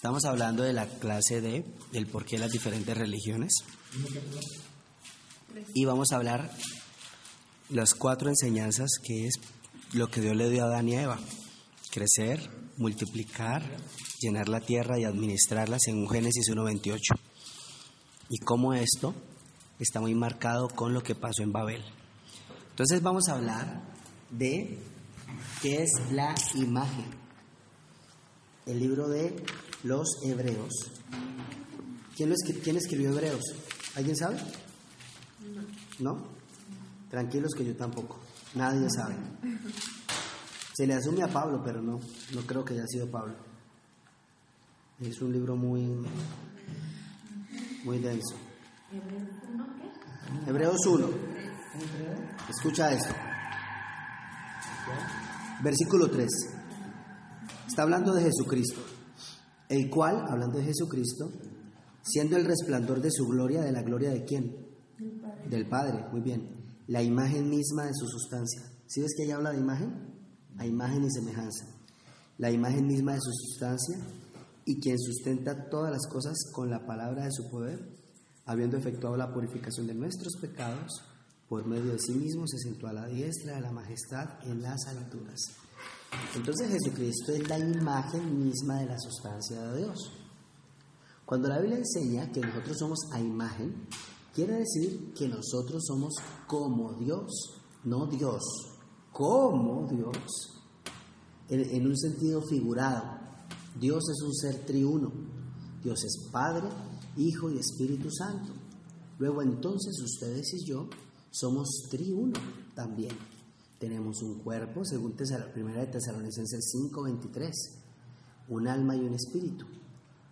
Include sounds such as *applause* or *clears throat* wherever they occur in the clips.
Estamos hablando de la clase de del por qué las diferentes religiones. Y vamos a hablar las cuatro enseñanzas que es lo que Dios le dio a Adán y a Eva. Crecer, multiplicar, llenar la tierra y administrarla según Génesis 1.28. Y cómo esto está muy marcado con lo que pasó en Babel. Entonces vamos a hablar de qué es la imagen. El libro de los Hebreos. ¿Quién, escribió Hebreos? ¿Alguien sabe? ¿No? Tranquilos que yo tampoco. Nadie sabe. Se le asume a Pablo, pero no, no creo que haya sido Pablo. Es un libro muy, muy denso. Hebreos 1. Escucha esto. Versículo 3. Está hablando de Jesucristo, el cual, hablando de Jesucristo, siendo el resplandor de su gloria, de la gloria de quién? Del Padre, muy bien. La imagen misma de su sustancia. ¿Sí ves que ella habla de imagen? A imagen y semejanza. La imagen misma de su sustancia y quien sustenta todas las cosas con la palabra de su poder, habiendo efectuado la purificación de nuestros pecados, por medio de sí mismo se sentó a la diestra de la majestad en las alturas. Entonces Jesucristo es la imagen misma de la sustancia de Dios. Cuando la Biblia enseña que nosotros somos a imagen, quiere decir que nosotros somos como Dios, no Dios, como Dios, en, en un sentido figurado. Dios es un ser triuno. Dios es Padre, Hijo y Espíritu Santo. Luego entonces ustedes y yo somos triuno también. Tenemos un cuerpo, según Tesal- Primera de Tesalonicenses 5:23, un alma y un espíritu.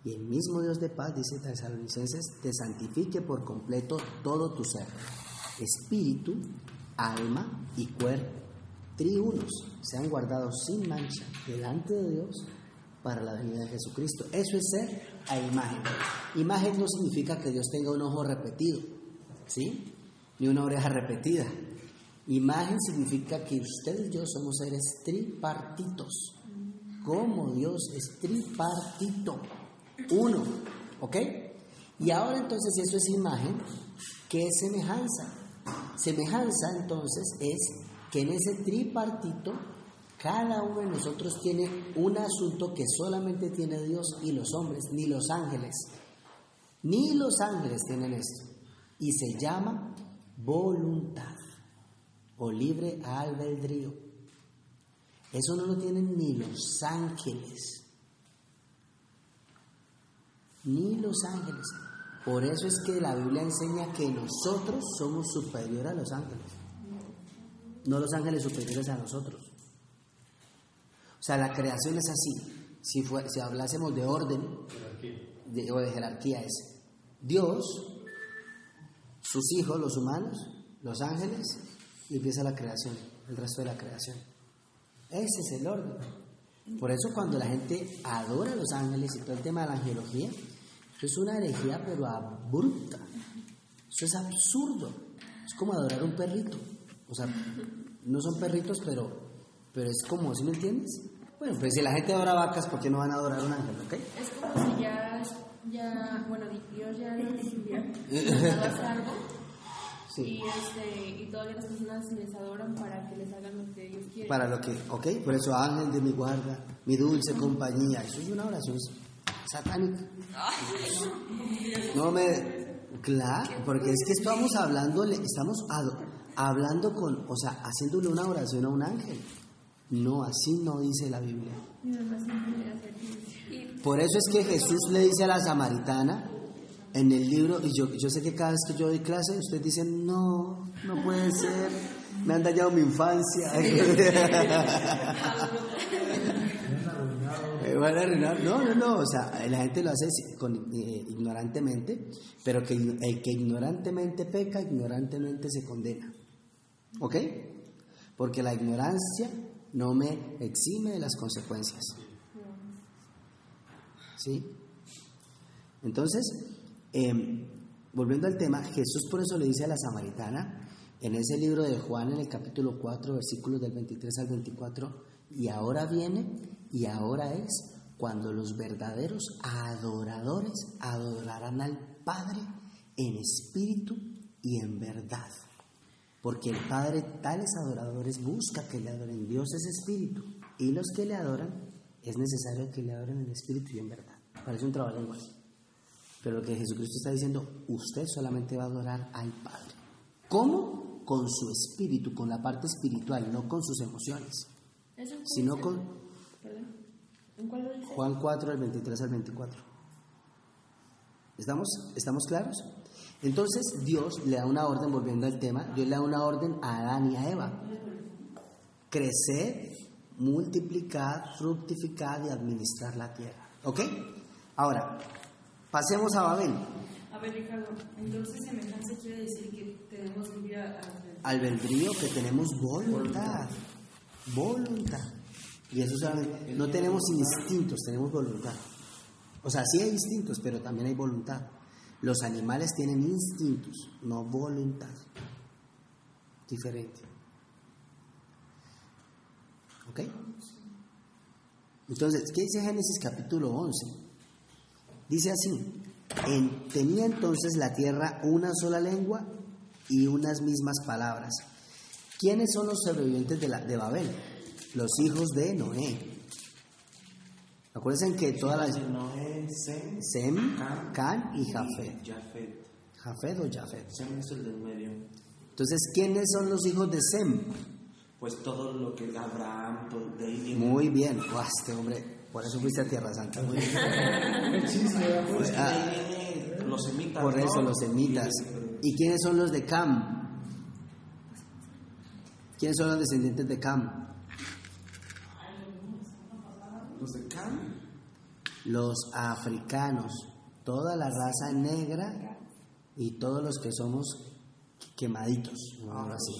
Y el mismo Dios de paz, dice Tesalonicenses, te santifique por completo todo tu ser, espíritu, alma y cuerpo, triunos, sean guardados sin mancha delante de Dios para la venida de Jesucristo. Eso es ser a imagen. Imagen no significa que Dios tenga un ojo repetido, ¿sí? Ni una oreja repetida. Imagen significa que usted y yo somos seres tripartitos. Como Dios es tripartito. Uno. ¿Ok? Y ahora entonces eso es imagen. ¿Qué es semejanza? Semejanza entonces es que en ese tripartito cada uno de nosotros tiene un asunto que solamente tiene Dios y los hombres, ni los ángeles. Ni los ángeles tienen esto. Y se llama voluntad o libre albedrío. Eso no lo tienen ni los ángeles. Ni los ángeles. Por eso es que la Biblia enseña que nosotros somos superiores a los ángeles. No los ángeles superiores a nosotros. O sea, la creación es así. Si, fue- si hablásemos de orden de- o de jerarquía, es Dios, sus hijos, los humanos, los ángeles, y empieza la creación, el resto de la creación. Ese es el orden. Por eso cuando la gente adora a los ángeles y todo el tema de la angelología, eso es una herejía pero abrupta. Eso es absurdo. Es como adorar a un perrito. O sea, no son perritos, pero, pero es como, ¿sí me entiendes? Bueno, pues si la gente adora vacas, ¿por qué no van a adorar a un ángel? ¿Ok? Es como si ya, ya bueno, Dios ya lo decidió, *laughs* algo Sí. y, este, y todavía las personas les adoran para que les hagan lo que Dios quiere. Para lo que, ¿ok? Por eso ángel de mi guarda, mi dulce compañía. Eso es una oración satánica. No me... Claro, porque es que estamos hablando, estamos hablando con, o sea, haciéndole una oración a un ángel. No, así no dice la Biblia. Por eso es que Jesús le dice a la samaritana en el libro, y yo, yo sé que cada vez que yo doy clase, ustedes dicen, no, no puede ser, me han dañado mi infancia. *laughs* Me van a arruinar. No, no, no, o sea, la gente lo hace con, eh, ignorantemente, pero que el que ignorantemente peca, ignorantemente se condena. ¿Ok? Porque la ignorancia no me exime de las consecuencias. ¿Sí? Entonces, em, volviendo al tema, Jesús por eso le dice a la samaritana, en ese libro de Juan, en el capítulo 4, versículos del 23 al 24, y ahora viene y ahora es cuando los verdaderos adoradores adorarán al Padre en espíritu y en verdad. Porque el Padre tales adoradores busca que le adoren. Dios es espíritu. Y los que le adoran es necesario que le adoren en espíritu y en verdad. Parece un trabajo igual. Pero lo que Jesucristo está diciendo, usted solamente va a adorar al Padre. ¿Cómo? Con su espíritu, con la parte espiritual, no con sus emociones. Sino con... Juan 4, del 23 al 24. ¿Estamos, ¿Estamos claros? Entonces Dios le da una orden, volviendo al tema, Dios le da una orden a Adán y a Eva. Crecer, multiplicar, fructificar y administrar la tierra. ¿Ok? Ahora, pasemos a Babel. A ver, Ricardo, entonces semejanza quiere decir que tenemos libre albedrío. Albedrío, que tenemos voluntad. Voluntad. Y eso solamente, no tenemos instintos, tenemos voluntad. O sea, sí hay instintos, pero también hay voluntad. Los animales tienen instintos, no voluntad. Diferente. ¿Ok? Entonces, ¿qué dice Génesis capítulo 11? Dice así, en, tenía entonces la tierra una sola lengua y unas mismas palabras. ¿Quiénes son los sobrevivientes de, la, de Babel? Los hijos de Noé. Acuérdense que todas las... Noé, Sem, Sem, Cam, Can y Jafet. Jafet. Jafet o Jafet. Sem es el del medio. Entonces, ¿quiénes son los hijos de Sem? Pues todo lo que Abraham, viene. Muy bien. Este hombre, por eso fuiste a Tierra Santa. Muy *laughs* bien. Pues que Ah. los semitas. Por ¿no? eso, los semitas. ¿Y quiénes son los de Cam? ¿Quiénes son los descendientes de Cam? Los de Cam. Los africanos, toda la raza negra y todos los que somos quemaditos, algo así.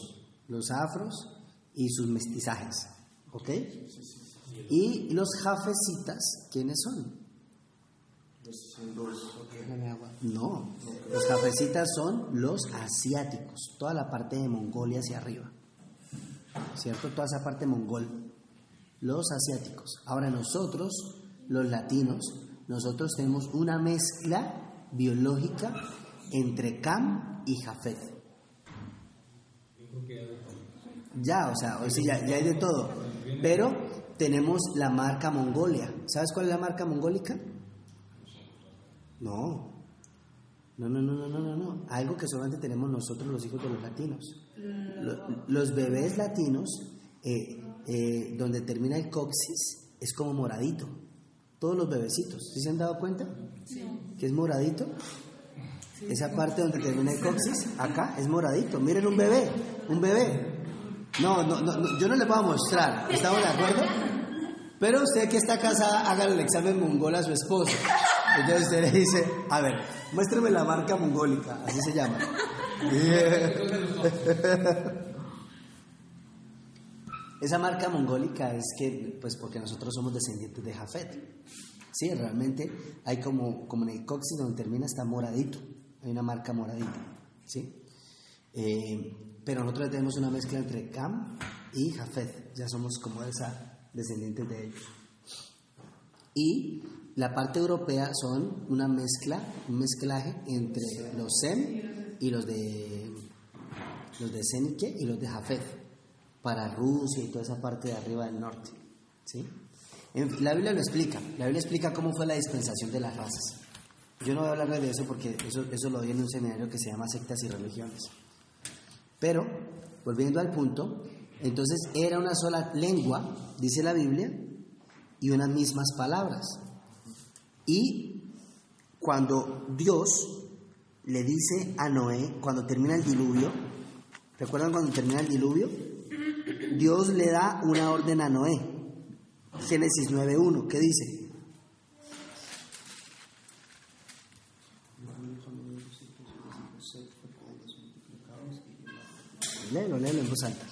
Los afros y sus mestizajes, ¿ok? Y los jafecitas, ¿quiénes son? Los hindúes. Dame agua. No, los jafecitas son los asiáticos, toda la parte de Mongolia hacia arriba, ¿cierto? Toda esa parte mongol, los asiáticos. Ahora nosotros, los latinos, nosotros tenemos una mezcla biológica entre Cam y Jafet. Ya, o sea, o sea, ya, ya hay de todo. Pero tenemos la marca Mongolia. ¿Sabes cuál es la marca mongólica? No. No, no, no, no, no, no. Algo que solamente tenemos nosotros los hijos de los latinos. Lo- los bebés latinos, eh, eh, donde termina el coxis, es como moradito. Todos los bebecitos. ¿Sí se han dado cuenta? Que es moradito. Esa parte donde termina el coxis, acá, es moradito. Miren un bebé, un bebé. No, no, no, yo no les voy a mostrar. ¿Estamos de acuerdo? Pero usted que está casada, hágale el examen mongol a su esposo. Entonces usted le dice, a ver, muéstrame la marca mongólica, así se llama. *laughs* Esa marca mongólica es que, pues porque nosotros somos descendientes de Jafet. Sí, realmente hay como, como en el coxis donde termina está moradito, hay una marca moradita, ¿sí? Eh, pero nosotros tenemos una mezcla entre Cam y Jafet, ya somos como esa descendientes de ellos. Y la parte europea son una mezcla, un mezclaje entre los Sem y los de los de y los de Jafet, para Rusia y toda esa parte de arriba del norte, ¿sí? La Biblia lo explica, la Biblia explica cómo fue la dispensación de las razas. Yo no voy a hablar de eso porque eso, eso lo doy en un seminario que se llama Sectas y Religiones. Pero, volviendo al punto, entonces era una sola lengua, dice la Biblia, y unas mismas palabras. Y cuando Dios le dice a Noé, cuando termina el diluvio, ¿recuerdan cuando termina el diluvio? Dios le da una orden a Noé. Génesis 9.1, ¿qué dice? Léelo, léelo en voz alta.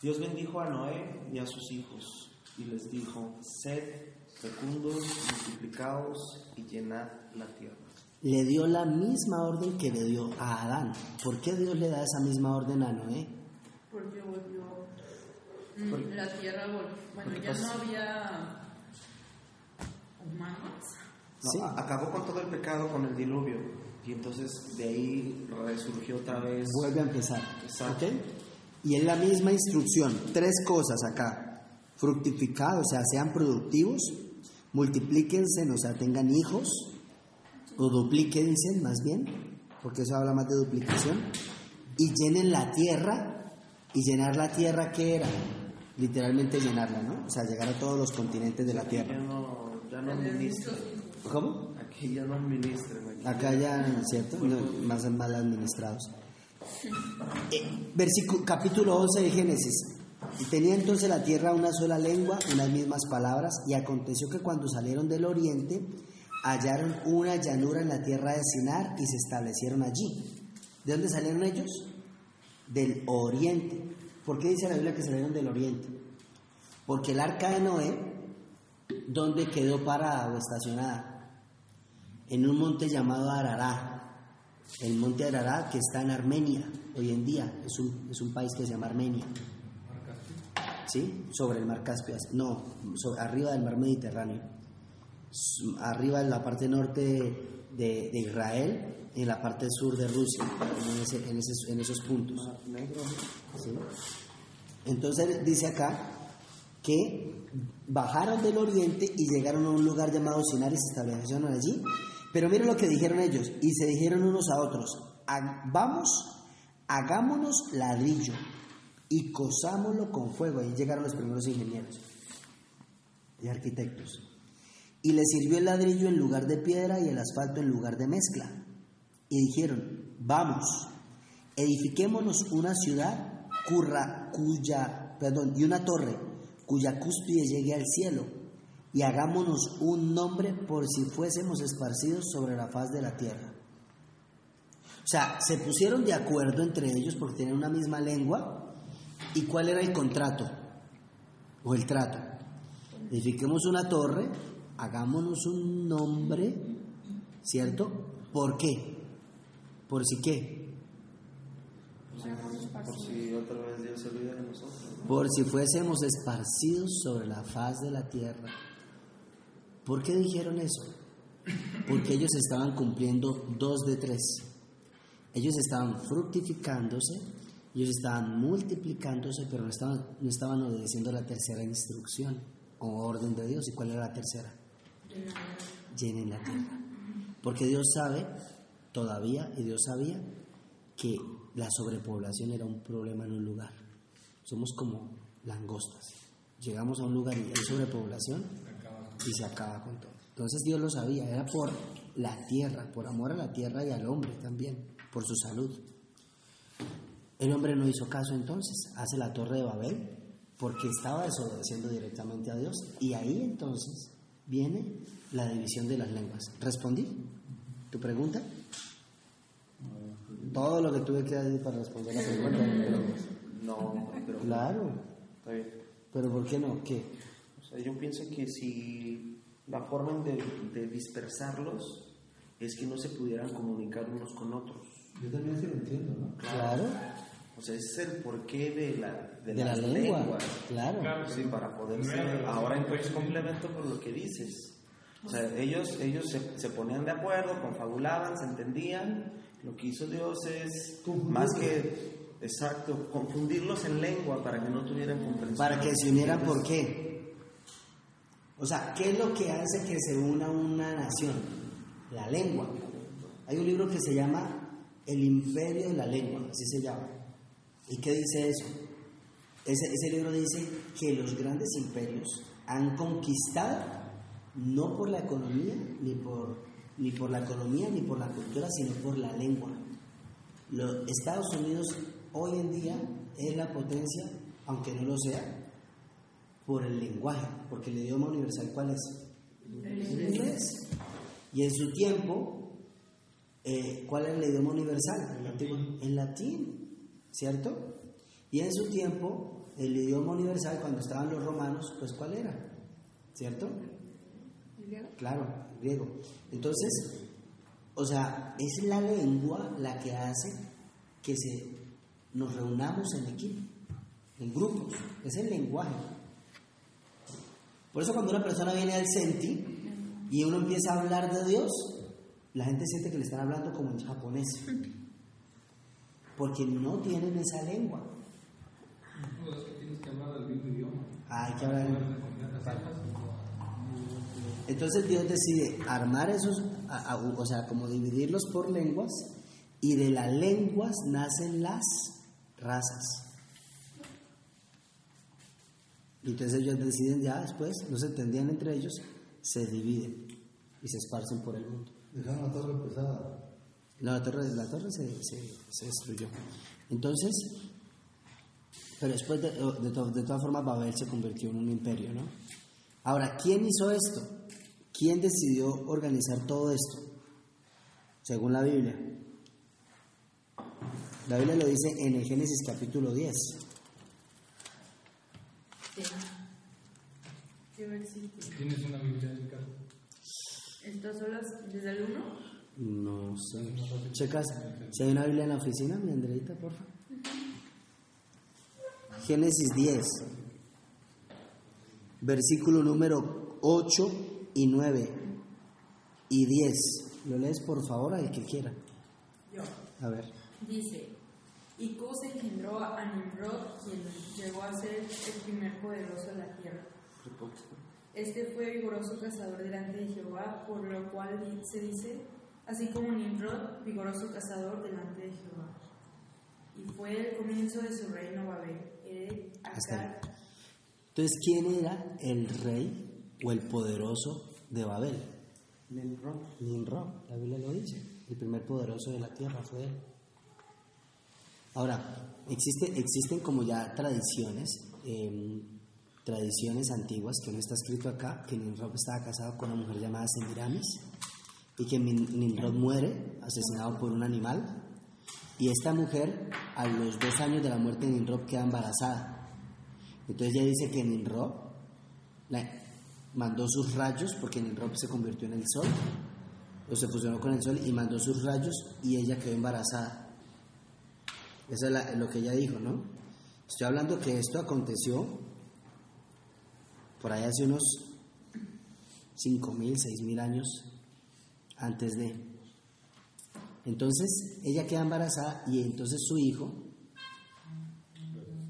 Dios bendijo a Noé y a sus hijos y les dijo, sed fecundos, multiplicaos y llenad la tierra. Le dio la misma orden que le dio a Adán. ¿Por qué Dios le da esa misma orden a Noé? Porque volvió. mm, La tierra volvió. Bueno, ya pasa- no había. humanos. No, Sí. a- Acabó con todo el pecado con el diluvio. Y entonces de ahí resurgió otra vez. Vuelve a empezar. Exacto. Y es la misma instrucción. Tres cosas acá. Fructificad, o sea, sean productivos, multiplíquense, o sea, tengan hijos, o duplíquense más bien, porque eso habla más de duplicación, y llenen la tierra, y llenar la tierra, ¿qué era? Literalmente llenarla, ¿no? O sea, llegar a todos los continentes de la Ya tierra. no, ya no. ¿Cómo? Aquí ya no administran. aquí Acá ya, ¿cierto? No, más mal administrados. Eh, versículo, capítulo 11 de Génesis. Y tenía entonces la tierra una sola lengua, unas mismas palabras, y aconteció que cuando salieron del oriente, hallaron una llanura en la tierra de Sinar y se establecieron allí. ¿De dónde salieron ellos? Del oriente. ¿Por qué dice la Biblia que salieron del oriente? Porque el arca de Noé, ¿dónde quedó parada o estacionada? En un monte llamado Arará. El monte Arará que está en Armenia hoy en día, es un, es un país que se llama Armenia. ¿Sí? Sobre el mar Caspio, no, arriba del mar Mediterráneo. Arriba en la parte norte de, de Israel, en la parte sur de Rusia, en, ese- en esos- en esos puntos. ¿Sí? Entonces dice acá que bajaron del oriente y llegaron a un lugar llamado Sinar y se establecieron allí. Pero miren lo que dijeron ellos, y se dijeron unos a otros, "Ha- vamos, hagámonos ladrillo y cosámoslo con fuego. Ahí llegaron los primeros ingenieros y arquitectos. Y les sirvió el ladrillo en lugar de piedra y el asfalto en lugar de mezcla. Y dijeron, vamos, edifiquémonos una ciudad curra, cuya, perdón, y una torre cuya cúspide llegue al cielo, y hagámonos un nombre por si fuésemos esparcidos sobre la faz de la tierra. O sea, se pusieron de acuerdo entre ellos porque tenían una misma lengua. ¿Y cuál era el contrato? O el trato. Edifiquemos una torre, hagámonos un nombre, ¿cierto? ¿Por qué? ¿Por si qué? Por si otra vez Dios se olvida de nosotros. Por si fuésemos esparcidos sobre la faz de la tierra. ¿Por qué dijeron eso? Porque ellos estaban cumpliendo dos de tres. Ellos estaban fructificándose, ellos estaban multiplicándose, pero no estaban, no estaban obedeciendo la tercera instrucción o orden de Dios. ¿Y cuál era la tercera? Llenen la tierra. Porque Dios sabe, todavía, y Dios sabía, que la sobrepoblación era un problema en un lugar. Somos como langostas. Llegamos a un lugar y hay sobrepoblación y se acaba con todo. Entonces Dios lo sabía, era por la tierra, por amor a la tierra y al hombre también, por su salud. El hombre no hizo caso entonces, hace la torre de Babel porque estaba desobedeciendo directamente a Dios y ahí entonces viene la división de las lenguas. ¿Respondí tu pregunta? Todo lo que tuve que decir para responder la pregunta. No, pero. Claro, Está bien. pero ¿por qué no? ¿Qué? Sea, yo pienso que si la forma de, de dispersarlos es que no se pudieran comunicar unos con otros. Yo también sí lo entiendo, ¿no? Claro, O sea, ese es el porqué de la, de de la las lengua, lenguas. claro. Sí, para poderse. Ahora entonces complemento por lo que dices. O sea, ellos, ellos se, se ponían de acuerdo, confabulaban, se entendían. Lo que hizo Dios es más que, exacto, confundirlos en lengua para que no tuvieran comprensión. Para que se unieran, ¿por qué? O sea, ¿qué es lo que hace que se una una nación? La lengua. Hay un libro que se llama El imperio de la lengua, así se llama. ¿Y qué dice eso? Ese, ese libro dice que los grandes imperios han conquistado no por la economía, ni por, ni por la economía, ni por la cultura, sino por la lengua. Los Estados Unidos hoy en día es la potencia, aunque no lo sea, por el lenguaje, porque el idioma universal ¿cuál es? El inglés. Y en su tiempo, eh, ¿cuál era el idioma universal? El latín. El latín, ¿cierto? Y en su tiempo, el idioma universal, cuando estaban los romanos, pues ¿cuál era? ¿Cierto? Claro, el griego. Entonces, o sea, es la lengua la que hace que se, nos reunamos en equipo, en grupos. Es el lenguaje. Por eso cuando una persona viene al CENTI, y uno empieza a hablar de Dios, la gente siente que le están hablando como en japonés. Porque no tienen esa lengua. No, es que tienes que hablar el mismo idioma. Ah, hay que hablar. Entonces Dios decide armar esos, a- a- o sea, como dividirlos por lenguas, y de las lenguas nacen las razas. Y entonces ellos deciden ya después, no se entendían entre ellos, se dividen y se esparcen por el mundo. Dejaron la torre pesada. No, la torre, la torre se, se- se destruyó. Entonces, pero después de, de, to- de todas formas Babel se convirtió en un imperio, ¿no? Ahora, ¿quién hizo esto? ¿Quién decidió organizar todo esto? Según la Biblia. La Biblia lo dice en el Génesis capítulo 10. ¿Qué versículo? Tienes una Biblia en casa. ¿Estas son las desde el 1? No sé. Checas, si hay una Biblia en la oficina, mi Andreita, por favor. Génesis 10, versículo número 8 y 9 y 10. Lo lees por favor al que quiera. Yo. A ver. Dice, y Cus engendró a Nimrod, quien llegó a ser el primer poderoso de la tierra. Este fue vigoroso cazador delante de Jehová, por lo cual se dice, así como Nimrod, vigoroso cazador delante de Jehová. Y fue el comienzo de su reino Babel. Acar, Entonces, ¿quién era el rey o el poderoso de Babel? Nimrod, la Biblia lo dice. El primer poderoso de la tierra fue él. Ahora, existe, existen como ya tradiciones, em, tradiciones antiguas, que no está escrito acá, que Nimrod estaba casado con una mujer llamada Semiramis y que Nimrod muere asesinado por un animal y esta mujer a los dos años de la muerte de Nimrod queda embarazada. Entonces ella dice que Nimrod la- mandó sus rayos, porque Nimrod se convirtió en el sol, o se fusionó con el sol y mandó sus rayos y ella quedó embarazada. Eso es lo que ella dijo, ¿no? Estoy hablando que esto aconteció por ahí hace unos 5.000, 6.000 años antes de... Entonces ella queda embarazada y entonces su hijo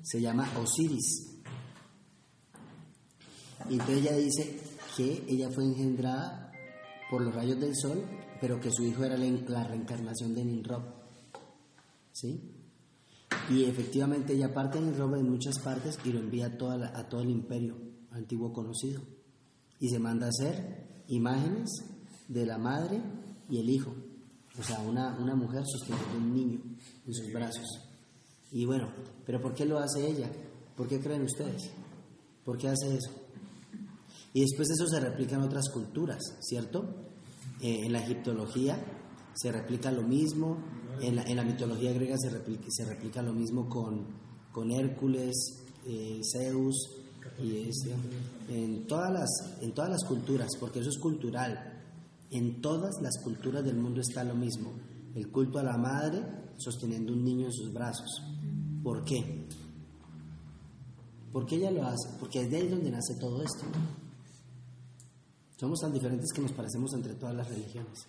se llama Osiris. Y entonces ella dice que ella fue engendrada por los rayos del sol, pero que su hijo era la, la reencarnación de Nimrod. ¿Sí? Y efectivamente ella parte de Nimrod en muchas partes y lo envía a, toda la- a todo el imperio antiguo conocido. Y se manda a hacer imágenes de la madre y el hijo. O sea, una, una mujer sosteniendo un niño en sus brazos. Y bueno, ¿pero por qué lo hace ella? ¿Por qué creen ustedes? ¿Por qué hace eso? Y después eso se replica en otras culturas, ¿cierto? Eh, en la egiptología se replica lo mismo, en la, mitología griega se replica, se replica lo mismo con, con Hércules, eh, Zeus, y este, en, todas las, en todas las culturas, porque eso es cultural. En todas las culturas del mundo está lo mismo, el culto a la madre sosteniendo un niño en sus brazos. ¿Por qué? ¿Por qué ella lo hace? Porque es de ahí donde nace todo esto. Somos tan diferentes que nos parecemos entre todas las religiones.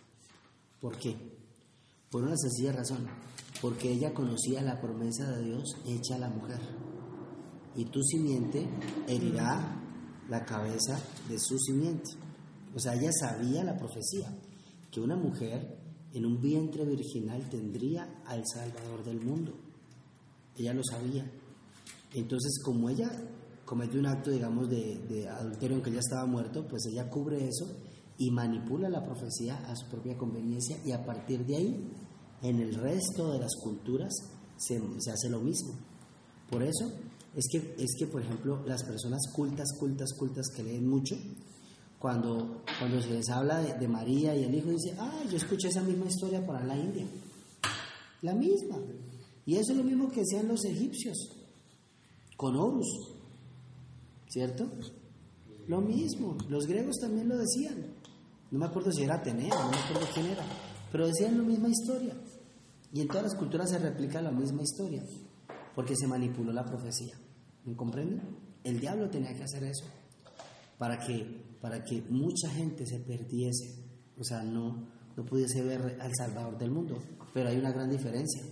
¿Por qué? Por una sencilla razón. Porque ella conocía la promesa de Dios hecha a la mujer. Y tu simiente herirá la cabeza de su simiente. O sea, ella sabía la profecía, que una mujer en un vientre virginal tendría al Salvador del mundo. Ella lo sabía. Entonces, como ella comete un acto, digamos, de, de adulterio, aunque ella estaba muerto, pues ella cubre eso y manipula la profecía a su propia conveniencia y a partir de ahí, en el resto de las culturas, se, se hace lo mismo. Por eso es que, es que, por ejemplo, las personas cultas, cultas, cultas que leen mucho, cuando, cuando se les habla de, María y el hijo, dice, ah, yo escuché esa misma historia para la India. La misma. Y eso es lo mismo que decían los egipcios con Horus, ¿cierto? Lo mismo, los griegos también lo decían. No me acuerdo si era Atenea, no me acuerdo quién era, pero decían la misma historia. Y en todas las culturas se replica la misma historia, porque se manipuló la profecía. ¿Me comprenden? El diablo tenía que hacer eso, para que, para que mucha gente se perdiese, o sea, no, no pudiese ver al Salvador del mundo. Pero hay una gran diferencia,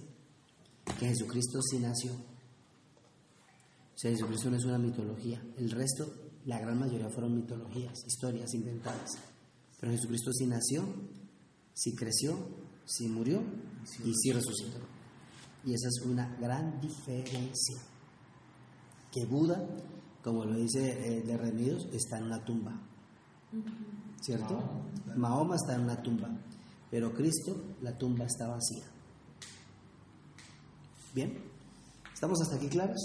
que Jesucristo sí nació. O sea, Jesucristo no es una mitología. El resto, la gran mayoría fueron mitologías, historias inventadas. Pero Jesucristo sí nació, sí creció, sí murió y sí resucitó. Y esa es una gran diferencia. Que Buda, como lo dice eh, de Remidos, está en una tumba. ¿Cierto? Mahoma está en una tumba. Pero Cristo, la tumba está vacía. ¿Bien? ¿Estamos hasta aquí claros?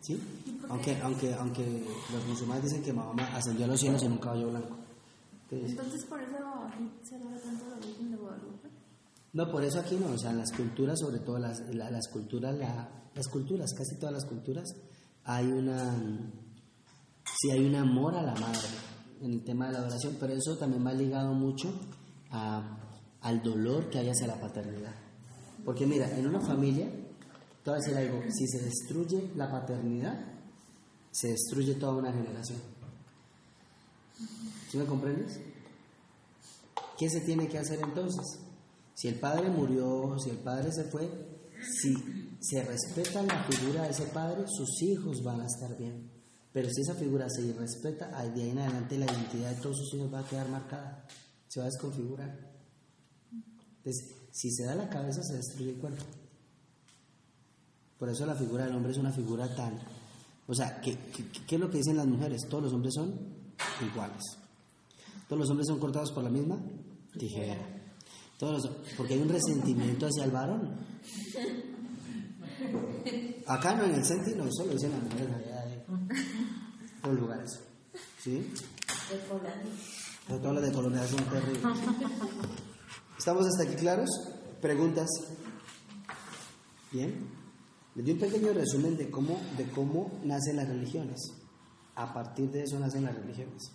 ¿Sí? Aunque, aunque, aunque los musulmanes dicen que Mahoma ascendió a los cielos en un caballo blanco. Entonces, por eso se tanto la Virgen de Guadalupe. No, por eso aquí no, o sea, en las culturas, sobre todo las, las culturas, las culturas, casi todas las culturas, hay una, sí hay un amor a la madre en el tema de la adoración, pero eso también va ligado mucho a, al dolor que hay hacia la paternidad. Porque mira, en una familia, te voy a decir algo, si se destruye la paternidad, se destruye toda una generación. ¿Sí me comprendes? ¿Qué se tiene que hacer entonces? Si el padre murió, si el padre se fue, si se respeta la figura de ese padre, sus hijos van a estar bien. Pero si esa figura se irrespeta, de ahí en adelante la identidad de todos sus hijos va a quedar marcada, se va a desconfigurar. Entonces, si se da la cabeza, se destruye el cuerpo. Por eso la figura del hombre es una figura tan... O sea, ¿qué, qué es lo que dicen las mujeres? Todos los hombres son iguales. Todos los hombres son cortados por la misma tijera. Todos porque hay un resentimiento hacia el varón. Acá no en el no, solo dicen las mujeres allá de todos lugares. ¿Sí? Colombia. Todos los de Colombia son terribles. ¿Estamos hasta aquí claros? ¿Preguntas? Bien. Les doy un pequeño resumen de cómo, de cómo nacen las religiones. A partir de eso nacen las religiones.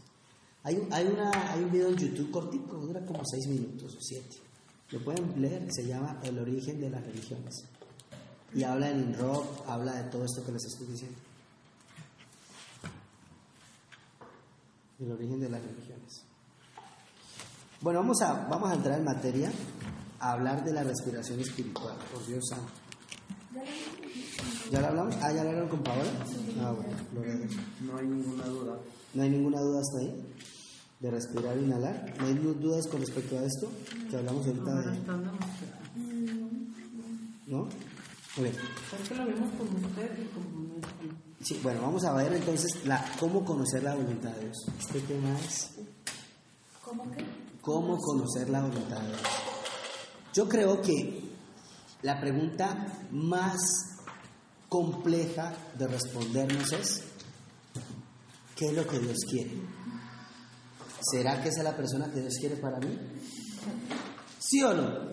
Hay, hay, una, hay un video en YouTube cortico, dura como seis minutos o siete. Lo pueden leer, se llama El origen de las religiones. Y habla en rock, habla de todo esto que les estoy diciendo. El origen de las religiones. Bueno, vamos a, vamos a entrar en materia a hablar de la respiración espiritual, por Dios santo. ¿Ya lo hablamos? Ah, ¿ya lo hablaron con Paola? Ah, bueno, No hay ninguna duda. ¿No hay ninguna duda hasta ahí? De respirar e inhalar. ¿No hay dudas con respecto a esto? Que hablamos ahorita de... ¿No? Muy bien. Lo vemos usted y como Sí, bueno, vamos a ver entonces la, cómo conocer la voluntad de Dios. Este tema es... ¿Cómo que? ¿Cómo conocer la voluntad de Dios? Yo creo que la pregunta más compleja de respondernos es, ¿qué es lo que Dios quiere? ¿Será que esa es la persona que Dios quiere para mí? ¿Sí o no?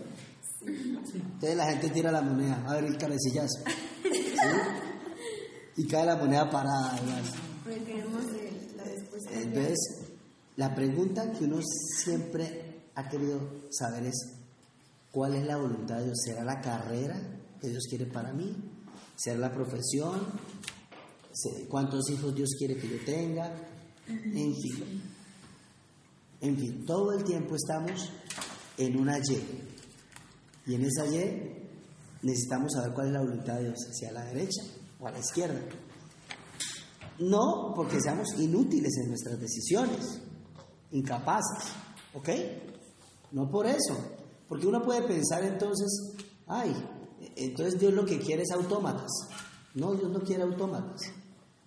Entonces la gente tira la moneda, a ver el cabecillazo. *laughs* Y cae la moneda parada. Entonces, la pregunta que uno siempre ha querido saber es, ¿cuál es la voluntad de Dios? ¿Será la carrera que Dios quiere para mí? ¿Será la profesión? ¿Cuántos hijos Dios quiere que yo tenga? En fin. En fin, todo el tiempo estamos en una Y. Y en esa Y necesitamos saber cuál es la voluntad de Dios, hacia la derecha o a la izquierda. No porque seamos inútiles en nuestras decisiones, incapaces, ¿ok? No por eso, porque uno puede pensar entonces, ay, entonces Dios lo que quiere es autómatas. No, Dios no quiere autómatas.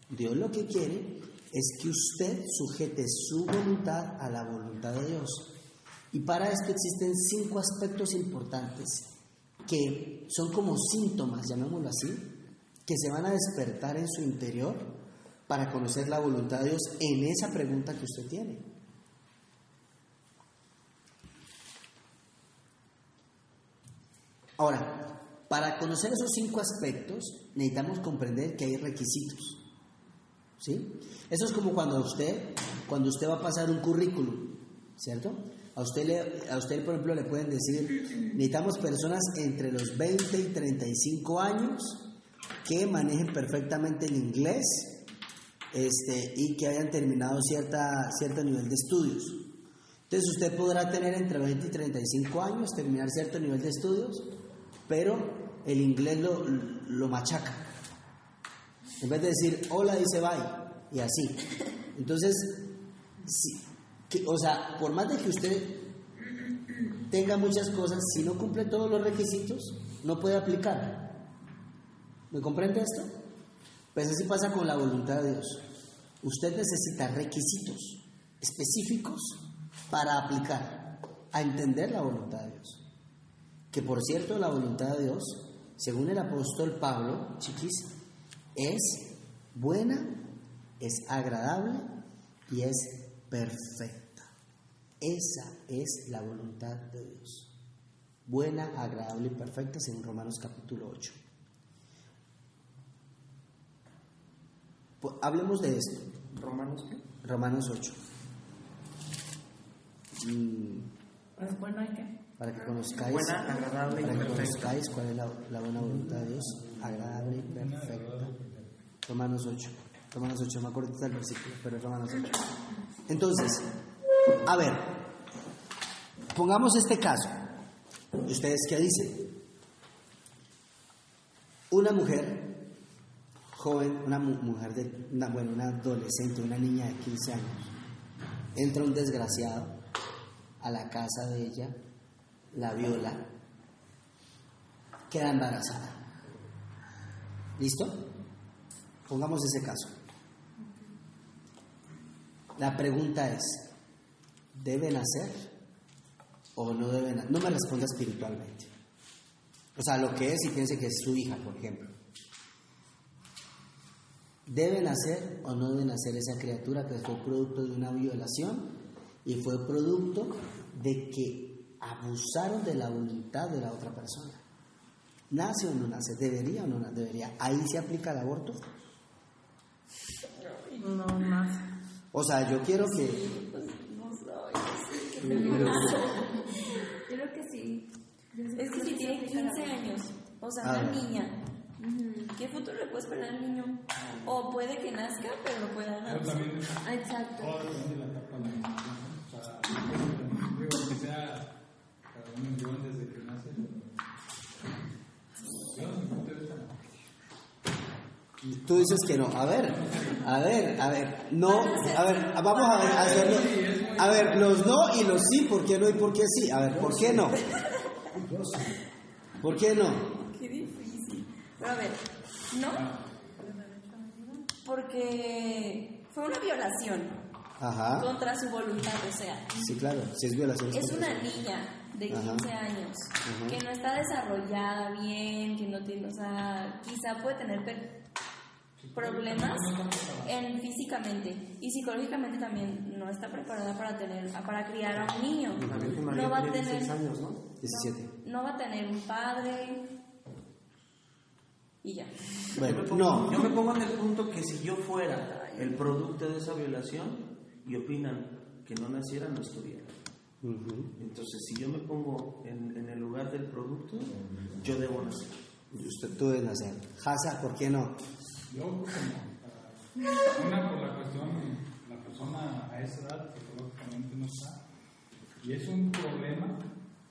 Dios lo que quiere es que usted sujete su voluntad a la voluntad de Dios. Y para esto existen cinco aspectos importantes que son como síntomas, llamémoslo así, que se van a despertar en su interior para conocer la voluntad de Dios en esa pregunta que usted tiene. Ahora, para conocer esos cinco aspectos necesitamos comprender que hay requisitos. ¿Sí? Eso es como cuando usted, cuando usted va a pasar un currículum, ¿cierto? A usted, le, a usted, por ejemplo, le pueden decir, necesitamos personas entre los 20 y 35 años que manejen perfectamente el inglés este, y que hayan terminado cierta, cierto nivel de estudios. Entonces usted podrá tener entre 20 y 35 años, terminar cierto nivel de estudios, pero el inglés lo, lo machaca. En vez de decir hola, dice bye, y así. Entonces, si, que, o sea, por más de que usted tenga muchas cosas, si no cumple todos los requisitos, no puede aplicar. ¿Me comprende esto? Pues así pasa con la voluntad de Dios. Usted necesita requisitos específicos para aplicar, a entender la voluntad de Dios. Que por cierto, la voluntad de Dios, según el apóstol Pablo, chiquis, es buena, es agradable y es perfecta. Esa es la voluntad de Dios. Buena, agradable y perfecta, según Romanos capítulo 8. Pues, hablemos de esto. ¿Romanos qué? Romanos 8. Mm, ¿Es bueno y qué? para que conozcáis, Buena, agradable y para que perfecta. conozcáis cuál es la, la buena voluntad de Dios, agradable y perfecta. Romanos 8. Romanos 8, me acuerdo del versículo, pero es Romanos 8. Entonces, a ver, pongamos este caso. ¿Y ustedes qué dicen? Una mujer joven, una mu- mujer de, bueno, una adolescente, una niña de 15 años, entra un desgraciado a la casa de ella, la viola, queda embarazada. ¿Listo? Pongamos ese caso. La pregunta es, ¿deben hacer o no deben hacer? No me responda espiritualmente. O sea, lo que es y piense que es su hija, por ejemplo. ¿Deben hacer o no deben hacer esa criatura que fue producto de una violación y fue producto de que abusaron de la voluntad de la otra persona? ¿Nace o no nace? ¿Debería o no na- debería? ¿Ahí se aplica el aborto? No más. O sea, yo quiero que... No soy, qué peligroso. Yo creo que sí. Es que si tiene 15 años, o sea, Ah. una niña, ¿qué futuro le puede esperar al niño? O puede que nazca, pero lo pueda Ah, Exacto. todo depende de la etapa de la niña, ¿no? O sea, digo que sea cada uno igual desde que nace. Yo, desde mi punto de vista, no. Tú dices que no. A ver, a ver, a ver. No, a ver, vamos a ver, a hacerlo. A ver, los no y los sí, ¿por qué no y por qué sí? A ver, ¿por qué no? ¿Por qué no? Qué difícil. Pero a ver, ¿no? Porque fue una violación Ajá. contra su voluntad, o sea, Sí, claro, si es violación. es una niña de Ajá. 15 años Ajá. que no está desarrollada bien, que no tiene, o sea, quizá puede tener problemas en físicamente y psicológicamente también no está preparada para tener para criar a un niño. No va a tener 16 años, ¿no? 17. no va a tener un padre y ya. Bueno, yo, me pongo, no. yo me pongo en el punto que si yo fuera el producto de esa violación y opinan que no naciera, no estuviera. Entonces, si yo me pongo en, en el lugar del producto, yo debo nacer. Y Usted, tú debes hacer. Hasa, ¿por qué no? Yo. Para- Una por la cuestión, la persona a esa edad psicológicamente no está. Y es un problema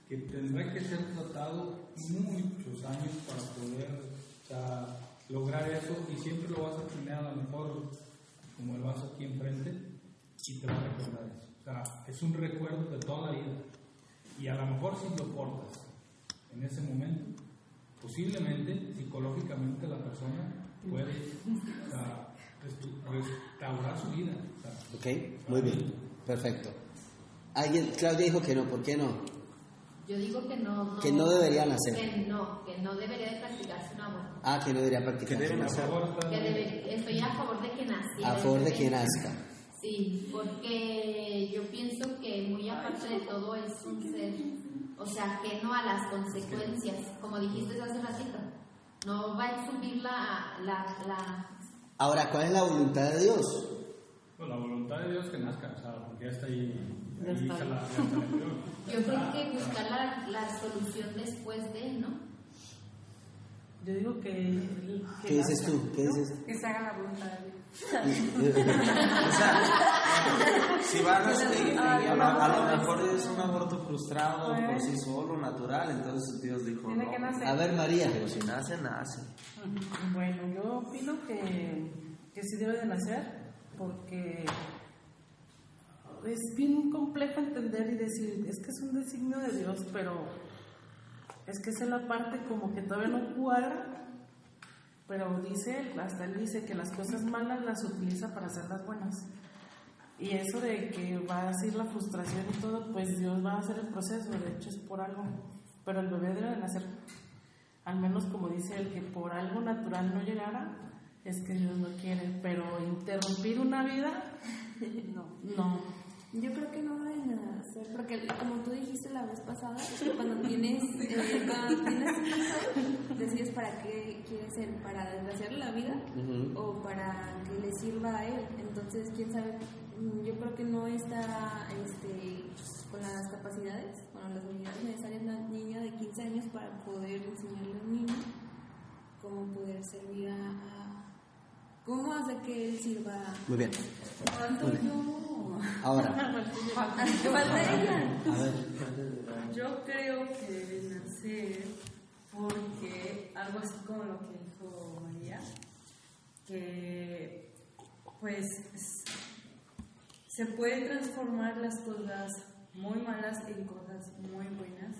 que tendrá que ser tratado muchos años para poder lograr eso y siempre lo vas a tener a lo mejor como el vaso aquí enfrente y te va a recordar eso. O sea, es un recuerdo de toda la vida. Y a lo mejor si lo portas en ese momento, posiblemente psicológicamente la persona puede o sea, restu- restaurar su vida. O sea, ¿Ok? Muy bien. Perfecto. Alguien, Claudia dijo que no, ¿por qué no? Yo digo que no, Que no deberían hacer. Que no, que no debería de practicarse un aborto. Ah, que no debería Que practicar. deben a hacer. favor está- Que debe- estoy a favor de que naciera. A favor de que nazca. Sí, porque yo pienso que muy aparte de todo es un ser, o sea, que no a las consecuencias, como dijiste hace ratito, no va a subir la, la, la Ahora, ¿cuál es la voluntad de Dios? Pues la voluntad de Dios que nazca, o sea, porque ya está ahí. Ya ahí está. la- la *laughs* yo creo que buscar la, la solución después de, ¿no? Yo digo que. ¿Qué dices tú? ¿Qué dices? Que se haga la voluntad de Dios. O sea, si van y a, lo, a lo mejor es un aborto frustrado por sí solo, natural, entonces Dios dijo, no. A ver, María. pero si nace, nace. Bueno, yo opino que, que sí debe de nacer porque es bien complejo entender y decir, es que es un designio de Dios, pero es que esa es la parte como que todavía no cuadra, pero dice, él, hasta él dice que las cosas malas las utiliza para hacer las buenas. Y eso de que va a ser la frustración y todo, pues Dios va a hacer el proceso, de hecho es por algo, pero el bebé debe de nacer al menos como dice él, que por algo natural no llegara, es que Dios no quiere, pero interrumpir una vida, *laughs* no, no. Yo creo que no hacer, porque como tú dijiste la vez pasada, cuando tienes, eh, cuando tienes un hijo, decides para qué quieres ser, para desgraciarle la vida o para que le sirva a él. Entonces, quién sabe, Mm, yo creo que no está este, con las capacidades, con las habilidades necesarias una niña de 15 años para poder enseñarle a un niño cómo poder servir a, a- cómo hacer que él sirva. Muy bien. ¿Cuánto yo? Ahora, *laughs* ¿Qué falta ella? a ver. Yo creo que debe nacer porque algo así como lo que dijo María, que pues se puede transformar las cosas muy malas en cosas muy buenas,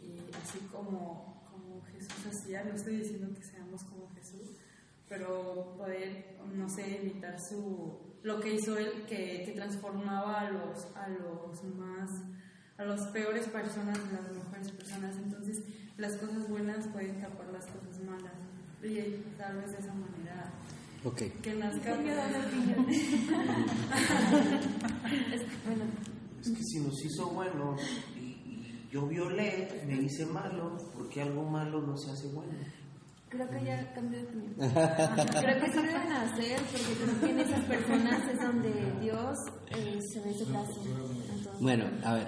y así como, como Jesús hacía, no estoy diciendo que seamos como Jesús, pero poder, no sé, imitar su, lo que hizo él, que, que transformaba a los, a los más, a las peores personas en las mejores personas. Entonces, las cosas buenas pueden tapar las cosas malas. Y tal vez de esa manera Ok. que nazca. *laughs* Es que si nos hizo buenos y, y yo violé, me hice malo, porque algo malo no se hace bueno. Creo que ya cambió de opinión. Creo que sí deben hacer, porque creo que en esas personas es donde Dios eh, se ve su. Entonces, Bueno, a ver.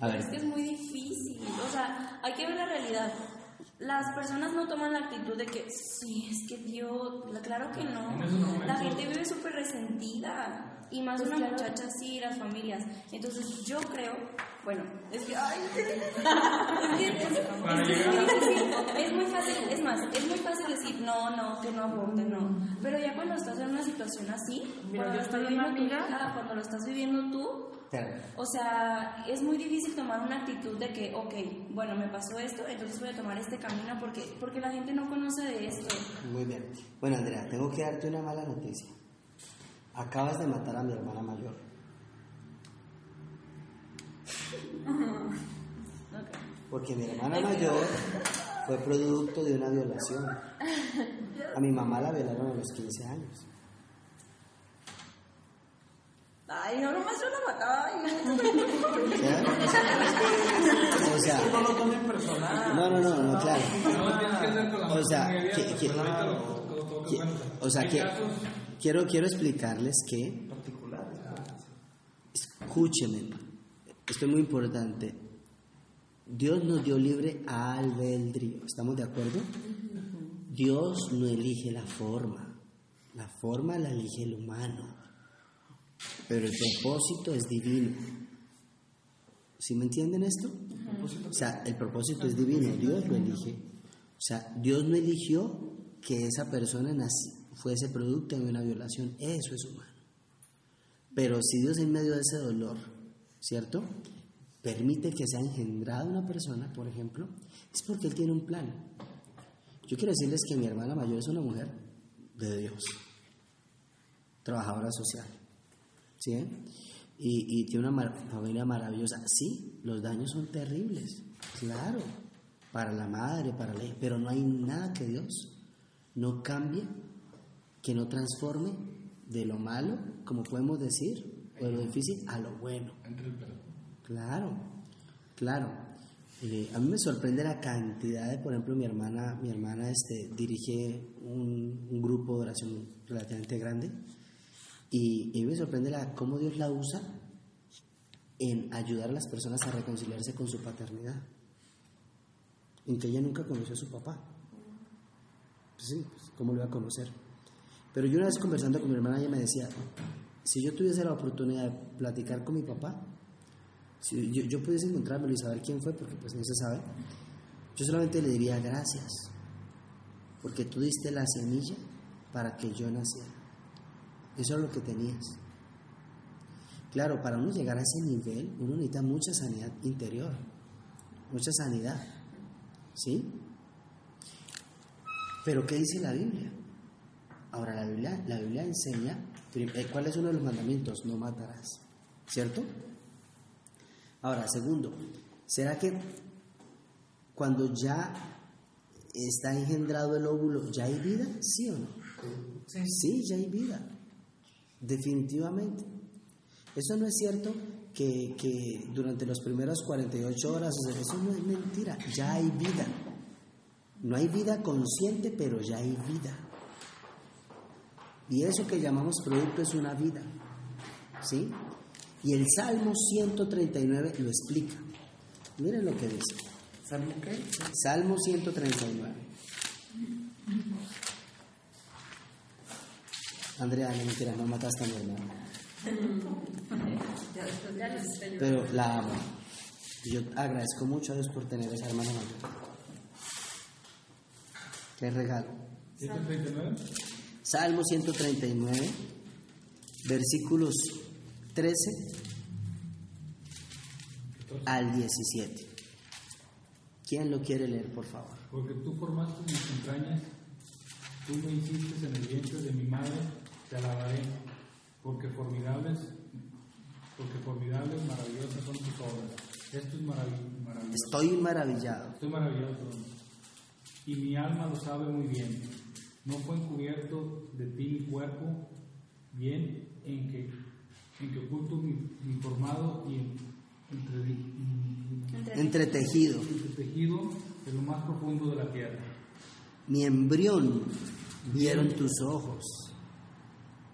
A Pero es ver. que es muy difícil. O sea, hay que ver la realidad. Las personas no toman la actitud de que, sí, es que Dios, la- claro que no. La gente vive súper resentida. Y más una muchacha así, las familias. Entonces, yo creo, bueno, es que, ay, *laughs* es muy fácil, es más, es muy fácil decir, no, no, que no aborte, no. Pero ya cuando estás en una situación así, Mira, cuando yo estás viviendo tú, amiga- ajá, cuando lo estás viviendo tú, o sea, es muy difícil tomar una actitud de que, ok, bueno, me pasó esto, entonces voy a tomar este camino porque, porque la gente no conoce de esto. Muy bien. Bueno, Andrea, tengo que darte una mala noticia. Acabas de matar a mi hermana mayor. Porque mi hermana mayor fue producto de una violación. A mi mamá la violaron a los 15 años. Ay, no, nomás yo la mataba. ¿Ya? O sea, No lo tomen personal. no, no, no, no, claro. No lo tienes que hacer con la O sea, que- que- que- o sea, que quiero, quiero explicarles que particulares. Escúcheme, esto es muy importante. Dios nos dio libre albedrío, ¿estamos de acuerdo? Dios no elige la forma, la forma la elige el humano, pero el propósito es divino. ¿Sí me entienden esto? O sea, el propósito es divino, Dios lo elige. O sea, Dios no eligió que esa persona fuese producto de una violación, eso es humano. Pero si Dios en medio de ese dolor, ¿cierto? Permite que sea engendrada una persona, por ejemplo, es porque Él tiene un plan. Yo quiero decirles que mi hermana mayor es una mujer de Dios, trabajadora social, ¿sí? Y, y tiene una familia maravillosa. Sí, los daños son terribles, claro, para la madre, para la hija, pero no hay nada que Dios no cambie, que no transforme de lo malo, como podemos decir, o de lo difícil, a lo bueno. Claro, claro. Eh, a mí me sorprende la cantidad de, por ejemplo, mi hermana, mi hermana este, dirige un, un grupo de oración relativamente grande y, y me sorprende la, cómo Dios la usa en ayudar a las personas a reconciliarse con su paternidad, en que ella nunca conoció a su papá. Pues sí, pues, ¿cómo lo iba a conocer? Pero yo una vez conversando con mi hermana, ella me decía, si yo tuviese la oportunidad de platicar con mi papá, si yo, pudiese encontrármelo y saber quién fue, porque pues no se sabe, yo solamente le diría gracias, porque tú diste la semilla para que yo naciera. Eso es lo que tenías. Claro, para uno llegar a ese nivel, uno necesita mucha sanidad interior, mucha sanidad. ¿Sí? Pero ¿qué dice la Biblia? Ahora, la Biblia, la Biblia enseña, eh, ¿cuál es uno de los mandamientos? No matarás. ¿Cierto? Ahora, segundo, ¿será que cuando ya está engendrado el óvulo, ya hay vida? ¿Sí o no? Sí, sí ya hay vida. Definitivamente. Eso no es cierto que, que durante las primeras 48 horas, eso no es mentira, ya hay vida. No hay vida consciente, pero ya hay vida. Y eso que llamamos producto es una vida. ¿Sí? Y el Salmo 139 lo explica. Miren lo que dice. ¿Salmo qué? Salmo 139. Andrea, no mentira, no mataste a mi hermano. Pero la amo. Yo agradezco mucho a Dios por tener esa hermana mayor. Qué regalo. ¿139? Salmo 139, versículos 13 al 17. ¿Quién lo quiere leer, por favor? Porque tú formaste mis entrañas, tú me hiciste en el vientre de mi madre, te alabaré, porque formidables, porque formidables, maravillosas son tus obras. Esto es marav- maravilloso. Estoy maravillado. Estoy maravilloso. Y mi alma lo sabe muy bien. No fue encubierto de ti mi cuerpo, bien en que, en que oculto mi, mi formado y en- entre, en- Entretejido. entretejido en lo más profundo de la tierra. Mi embrión vieron tus ojos,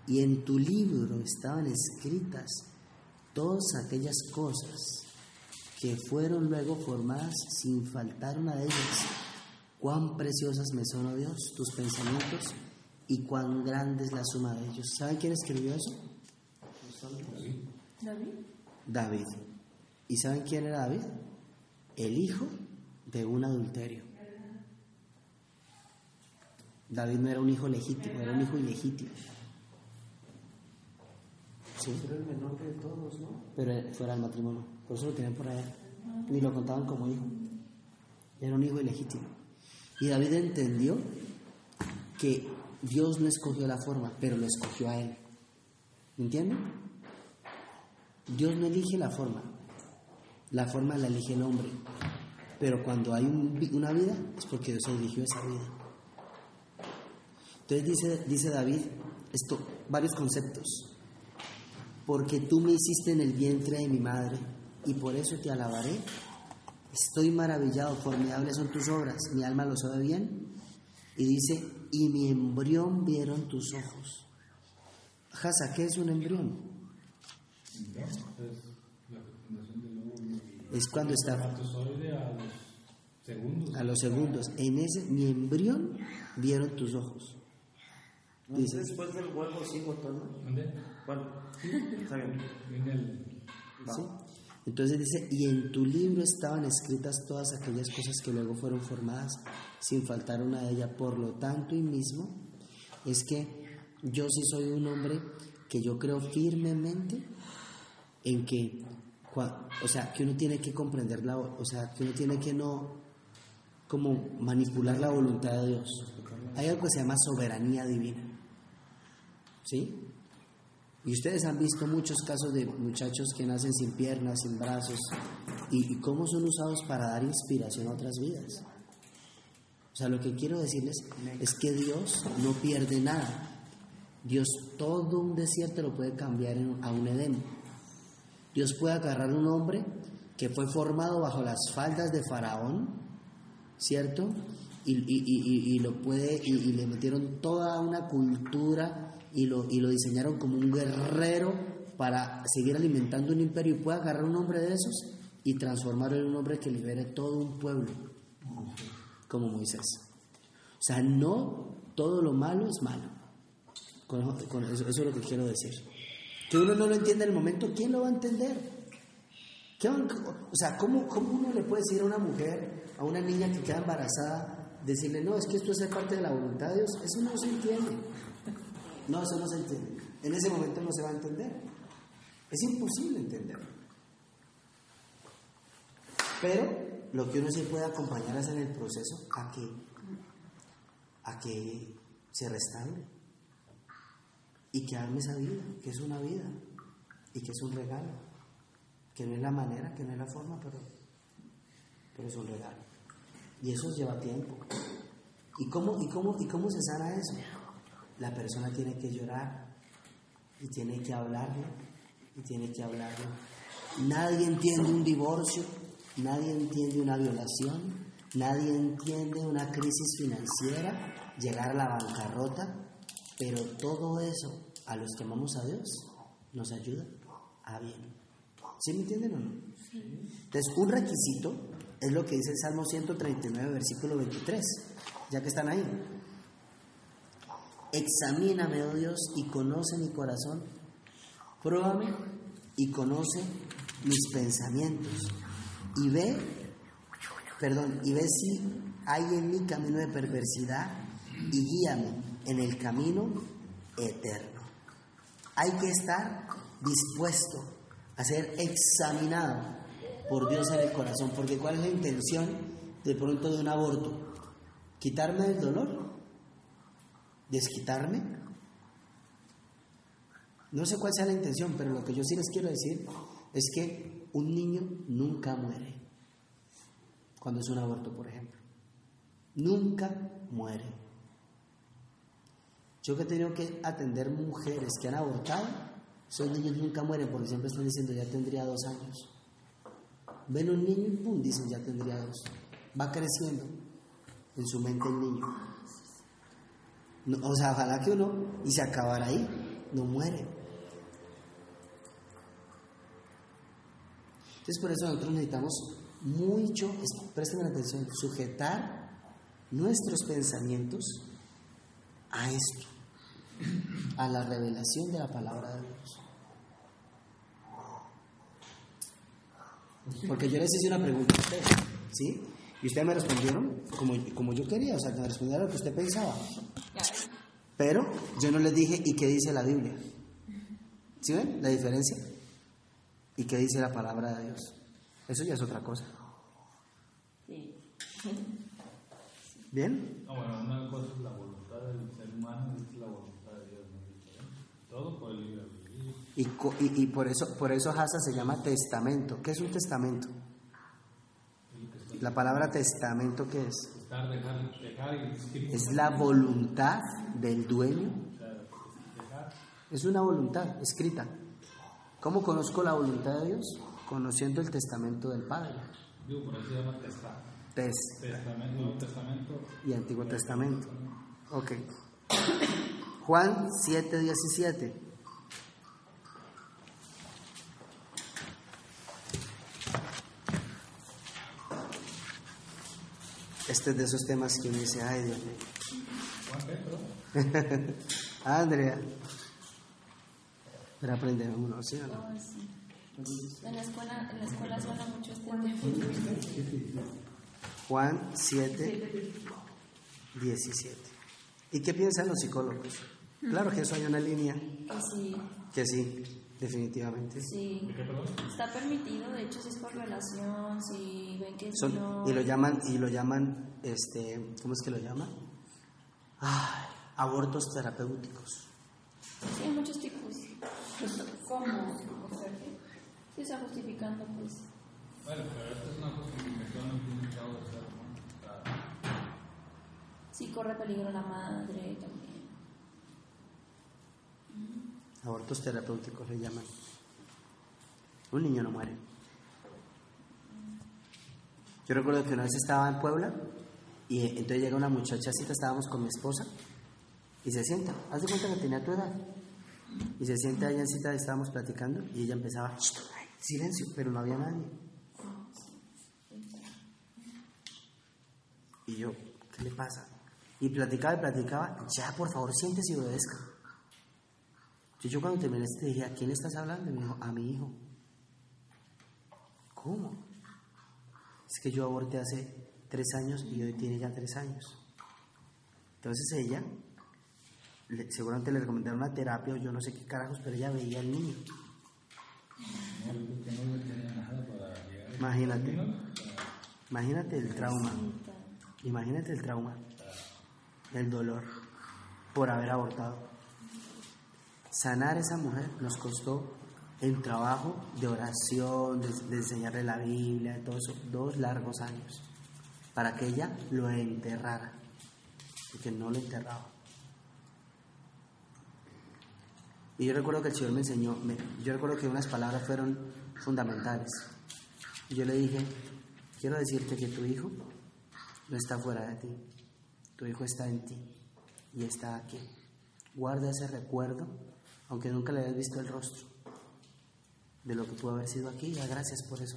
y en tu libro estaban escritas todas aquellas cosas que fueron luego formadas sin faltar una de ellas. Cuán preciosas me son, oh Dios, tus pensamientos y cuán grande es la suma de ellos. ¿Saben quién escribió eso? David. David. ¿Y saben quién era David? El hijo de un adulterio. David no era un hijo legítimo, era un hijo ilegítimo. Sí, Era el menor de todos, ¿no? pero fuera del matrimonio. Por eso lo tenían por allá. Ni lo contaban como hijo. Era un hijo ilegítimo. Y David entendió que Dios no escogió la forma, pero lo escogió a él. ¿Me entienden? Dios no elige la forma. La forma la elige el hombre. Pero cuando hay una vida, es porque Dios eligió esa vida. Entonces dice, dice David, esto, varios conceptos. Porque tú me hiciste en el vientre de mi madre, y por eso te alabaré. Estoy maravillado, formidables son tus obras, mi alma lo sabe bien. Y dice, y mi embrión vieron tus ojos. Hasa, ¿qué es un embrión? Es cuando está a los segundos. a los segundos. En ese, mi embrión vieron tus ojos. Dice. después del huevo sí, botón. ¿Dónde? Bueno, *laughs* está bien. ¿sí? Entonces dice, y en tu libro estaban escritas todas aquellas cosas que luego fueron formadas, sin faltar una de ellas. Por lo tanto, y mismo, es que yo sí soy un hombre que yo creo firmemente en que, o sea, que uno tiene que comprender la, o sea, que uno tiene que no, como manipular la voluntad de Dios. Hay algo que se llama soberanía divina. ¿Sí? Y ustedes han visto muchos casos de muchachos que nacen sin piernas, sin brazos, y, cómo son usados para dar inspiración a otras vidas. O sea, lo que quiero decirles es que Dios no pierde nada. Dios todo un desierto lo puede cambiar a un Edén. Dios puede agarrar un hombre que fue formado bajo las faldas de Faraón, ¿cierto? Y, lo puede, y le metieron toda una cultura y lo, y lo diseñaron como un guerrero para seguir alimentando un imperio. Y puede agarrar un hombre de esos y transformarlo en un hombre que libere todo un pueblo, como Moisés. O sea, no todo lo malo es malo. eso, es lo que quiero decir. Que uno no lo entiende en el momento, ¿quién lo va a entender? o sea, ¿cómo, ¿cómo uno le puede decir a una mujer, a una niña que queda embarazada, decirle, no, es que esto es parte de la voluntad de Dios? Eso no se entiende. No, eso no se entiende. En ese momento no se va a entender. Es imposible entenderlo. Pero lo que uno sí puede acompañar es en el proceso a que, a que se restaure y que ame esa vida, que es una vida y que es un regalo, que no es la manera, que no es la forma, pero, pero es un regalo. Y eso lleva tiempo. ¿Y cómo, y, cómo, ¿Y cómo se sana eso? La persona tiene que llorar y tiene que hablarlo y tiene que hablarlo. Nadie entiende un divorcio nadie entiende una violación, nadie entiende una crisis financiera, llegar a la bancarrota, pero todo eso a los que amamos a Dios nos ayuda a bien. ¿Sí me entienden o no? Entonces, un requisito es lo que dice el Salmo 139, versículo 23, ya que están ahí. Examíname, oh Dios, y conoce mi corazón. Pruébame y conoce mis pensamientos y ve, perdón, y ve si hay en mi camino de perversidad y guíame en el camino eterno. Hay que estar dispuesto a ser examinado por Dios en el corazón, porque ¿cuál es la intención de pronto de un aborto? ¿Quitarme del dolor? ¿Desquitarme? No sé cuál sea la intención, pero lo que yo sí les quiero decir es que un niño nunca muere cuando es un aborto, por ejemplo. Nunca muere. Yo que he tenido que atender mujeres que han abortado, esos niños nunca mueren porque siempre están diciendo ya tendría dos años. Ven un niño y pum, dicen ya tendría dos. Va creciendo en su mente el niño. O sea, ojalá que uno, y se acabara ahí, no muere. Entonces por eso nosotros necesitamos mucho, presten atención, sujetar nuestros pensamientos a esto, a la revelación de la palabra de Dios. Porque yo les hice una pregunta a ustedes, ¿sí? Y ustedes me respondieron como, como yo quería, o sea, que me respondieron lo que usted pensaba. Pero yo no les dije, ¿y qué dice la Biblia? ¿Sí ven la diferencia? ¿Y qué dice la palabra de Dios? Eso ya es otra cosa. ¿Bien? No, bueno, una cosa es la voluntad del ser humano y es la voluntad de Dios. ¿no? Todo por el libre y, y, y, por eso, por eso Hasa se llama testamento. ¿Qué es un testamento? La palabra testamento, ¿qué es? Es la voluntad del dueño. Es una voluntad escrita. ¿Cómo conozco la voluntad de Dios? Conociendo el testamento del Padre. Nuevo Testamento. Y Antiguo Testamento. Ok. Juan 7, 17. Este es de esos temas que uno dice, ay Dios mío. *laughs* Andrea. Pero aprende uno, ¿sí o no? En la escuela, en la escuela suena mucho este tema. Juan 7, 17. ¿Y qué piensan los psicólogos? Claro que eso hay una línea. Que sí. Que sí, definitivamente. Sí. Está permitido, de hecho, si es por relación, si ven que Son, no... Y lo llaman, y lo llaman, este, ¿cómo es que lo llaman? Ah, abortos terapéuticos. Sí, hay muchos tipos. ¿Cómo? ¿Qué está justificando, pues? Bueno, pero esta es una justificación al cabo de ser Sí, corre peligro la madre también. Abortos terapéuticos le llaman. Un niño no muere. Yo recuerdo que una vez estaba en Puebla y entonces llega una muchachacita, estábamos con mi esposa y se sienta. Haz de cuenta que tenía tu edad. Y se siente allá en cita, estábamos platicando y ella empezaba, silencio, pero no había nadie. Y yo, ¿qué le pasa? Y platicaba y platicaba, ya por favor siéntese y obedezca. Yo, cuando terminé te dije, ¿a quién estás hablando? Y me dijo, a mi hijo. ¿Cómo? Es que yo aborté hace tres años y hoy tiene ya tres años. Entonces ella, seguramente le recomendaron una terapia o yo no sé qué carajos, pero ella veía al niño. Imagínate. Imagínate el trauma. Imagínate el trauma. El dolor por haber abortado. Sanar a esa mujer nos costó el trabajo de oración, de, enseñarle la Biblia, todo eso, dos largos años, para que ella lo enterrara, porque no lo enterraba. Y yo recuerdo que el Señor me enseñó, yo recuerdo que unas palabras fueron fundamentales. Yo le dije, quiero decirte que tu hijo no está fuera de ti, tu hijo está en ti y está aquí. Guarda ese recuerdo, aunque nunca le hayas visto el rostro, de lo que pudo haber sido aquí, ya gracias por eso.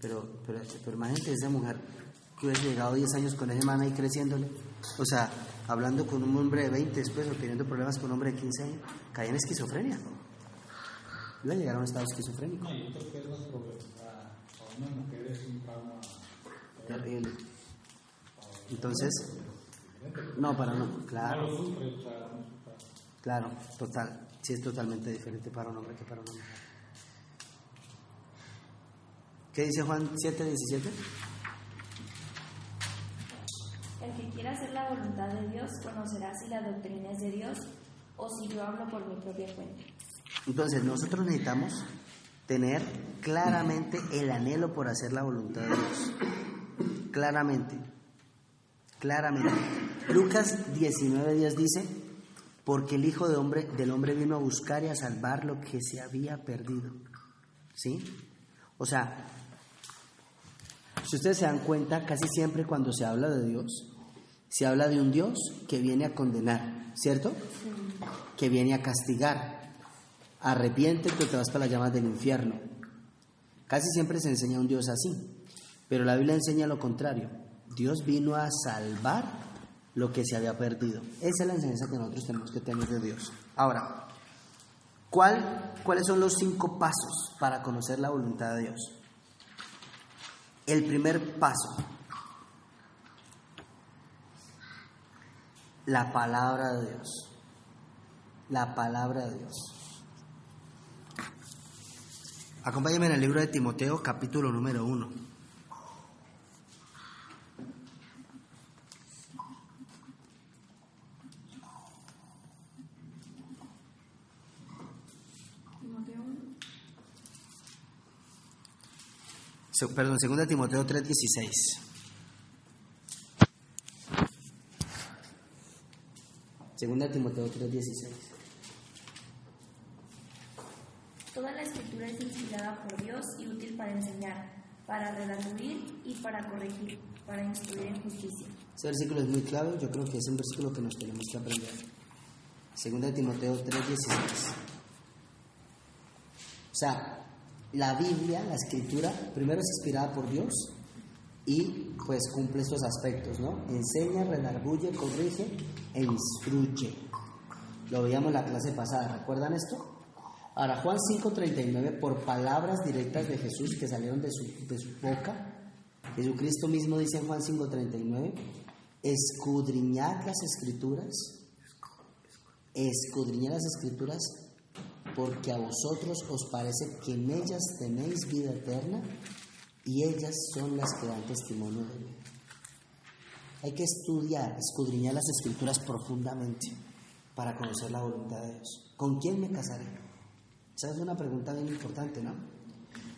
Pero, pero, pero imagínate esa mujer que hubiese llegado 10 años con ese man ahí creciéndole, o sea, hablando con un hombre de 20 después o teniendo problemas con un hombre de 15 años, caía en esquizofrenia. Iba a llegar a un estado esquizofrénico. Terrible. Entonces, no, para no, claro. Claro, total. Sí, es totalmente diferente para un hombre que para una mujer. ¿Qué dice Juan 7, 17? El que quiera hacer la voluntad de Dios conocerá si la doctrina es de Dios o si yo hablo por mi propia cuenta. Entonces, nosotros necesitamos tener claramente el anhelo por hacer la voluntad de Dios. Claramente. Claramente. Lucas 19:10 dice, porque el Hijo de hombre, del Hombre vino a buscar y a salvar lo que se había perdido. ¿Sí? O sea, si ustedes se dan cuenta, casi siempre cuando se habla de Dios, se habla de un Dios que viene a condenar, ¿cierto? Que viene a castigar, arrepiente que te vas para las llamas del infierno. Casi siempre se enseña un Dios así, pero la Biblia enseña lo contrario. Dios vino a salvar lo que se había perdido. Esa es la enseñanza que nosotros tenemos que tener de Dios. Ahora, ¿cuál, ¿cuáles son los cinco pasos para conocer la voluntad de Dios? El primer paso, la palabra de Dios. La palabra de Dios. Acompáñame en el libro de Timoteo, capítulo número 1. Perdón, 2 Timoteo 3:16. Segunda Timoteo 3:16. Toda la escritura es inspirada por Dios y útil para enseñar, para redarguir y para corregir, para instruir en justicia. Ese versículo es muy clave, yo creo que es un versículo que nos tenemos que aprender. Segunda Timoteo 3:16. O sea, la Biblia, la escritura, primero es inspirada por Dios y pues cumple estos aspectos, ¿no? Enseña, redarguye, corrige e instruye. Lo veíamos en la clase pasada, ¿recuerdan esto? Ahora, Juan 5:39, por palabras directas de Jesús que salieron de su, boca, Jesucristo mismo dice en Juan 5:39, escudriñad las escrituras, escudriñad las escrituras, porque a vosotros os parece que en ellas tenéis vida eterna y ellas son las que dan testimonio de mí. Hay que estudiar, escudriñar las escrituras profundamente para conocer la voluntad de Dios. ¿Con quién me casaré? Esa es una pregunta bien importante, ¿no?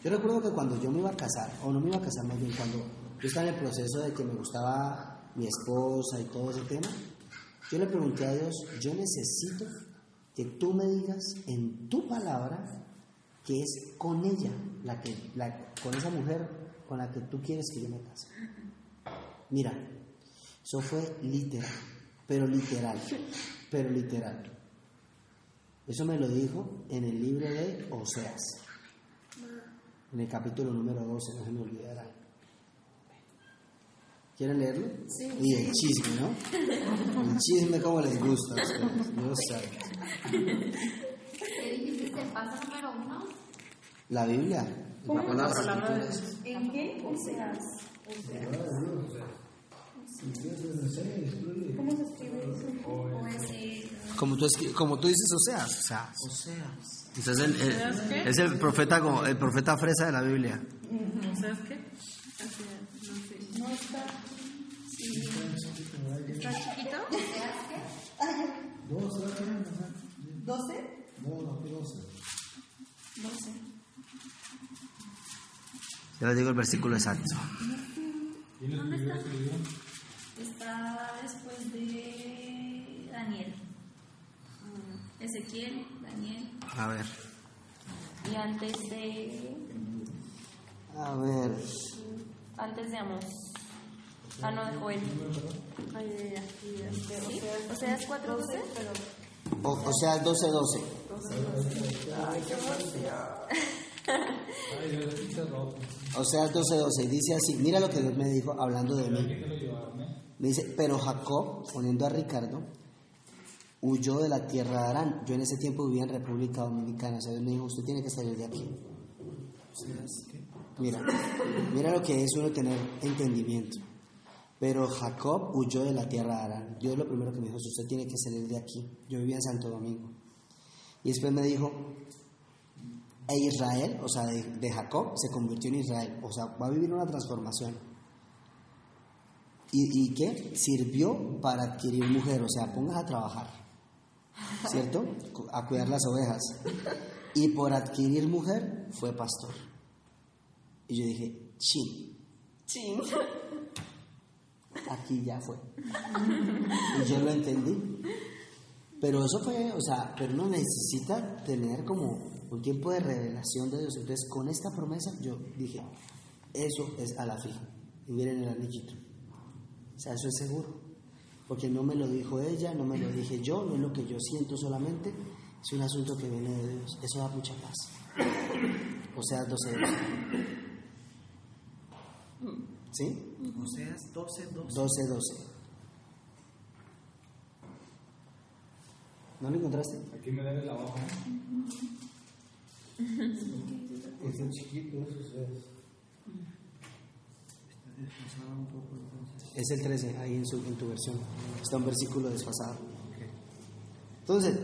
Yo recuerdo que cuando yo me iba a casar, o no me iba a casar más bien, cuando yo estaba en el proceso de que me gustaba mi esposa y todo ese tema, yo le pregunté a Dios, yo necesito que tú me digas en tu palabra que es con ella, la que, con esa mujer con la que tú quieres que yo me case. Mira, eso fue literal, pero literal, pero literal. Eso me lo dijo en el libro de Oseas, en el capítulo número 12, no se me olvidará. ¿Quieren leerlo? Sí. Y el chisme, ¿no? El chisme como les gusta. a ustedes, Dios sabe. ¿Qué dijiste? ¿El paso número uno? La Biblia. ¿Cómo? La palabra. De Dios. ¿En qué? Oseas. ¿Cómo se escribe eso? Oseas. Como tú, como tú dices, Oseas. O sea, Oseas. entonces el- el- ¿Oseas qué? es el profeta, como- el profeta fresa de la Biblia. ¿No sabes qué? No sé. No está. Sí. ¿Está chiquito? ¿Doce? Doce. Ya les digo el versículo exacto. ¿Dónde está? Está después de Daniel. Ezequiel, Daniel. A ver. Y antes de. A ver. Antes de Amos. Ah, no, de Joel. Ay, de, de, ¿Sí? O sea, es 4 12, pero. O, o sea, 12, 12. Ay, yo le puse rojo. O sea, 12, 12. Y dice así: Mira lo que Dios me dijo hablando de mí. Me dice, pero Jacob, poniendo a Ricardo, huyó de la tierra de Arán. Yo en ese tiempo vivía en República Dominicana. O sea, Dios me dijo, usted tiene que salir de aquí. Mira, mira lo que es uno tener entendimiento. Pero Jacob huyó de la tierra de Arán. Dios lo primero que me dijo es, usted tiene que salir de aquí. Yo vivía en Santo Domingo. Y después me dijo, e Israel, o sea, de, Jacob, se convirtió en Israel. O sea, va a vivir una transformación. ¿Y, y qué? Sirvió para adquirir mujer, o sea, pongas a trabajar, ¿cierto? A cuidar las ovejas. Y por adquirir mujer fue pastor. Y yo dije, chin, Sí. *laughs* aquí ya fue. Y yo lo entendí. Pero eso fue, o sea, pero uno necesita tener como un tiempo de revelación de Dios. Entonces, con esta promesa, yo dije, eso es a la fija. Y miren el anillito. O sea, eso es seguro. Porque no me lo dijo ella, no me lo dije yo, no es lo que yo siento solamente, es un asunto que viene de Dios. Eso da mucha paz. O sea, 12 ¿Sí? Oseas 12, 12. 12, 12. ¿No lo encontraste? Aquí me debe la hoja. Es chiquito, Es el 13, ahí en, su, en tu versión. Está un versículo desfasado. Entonces,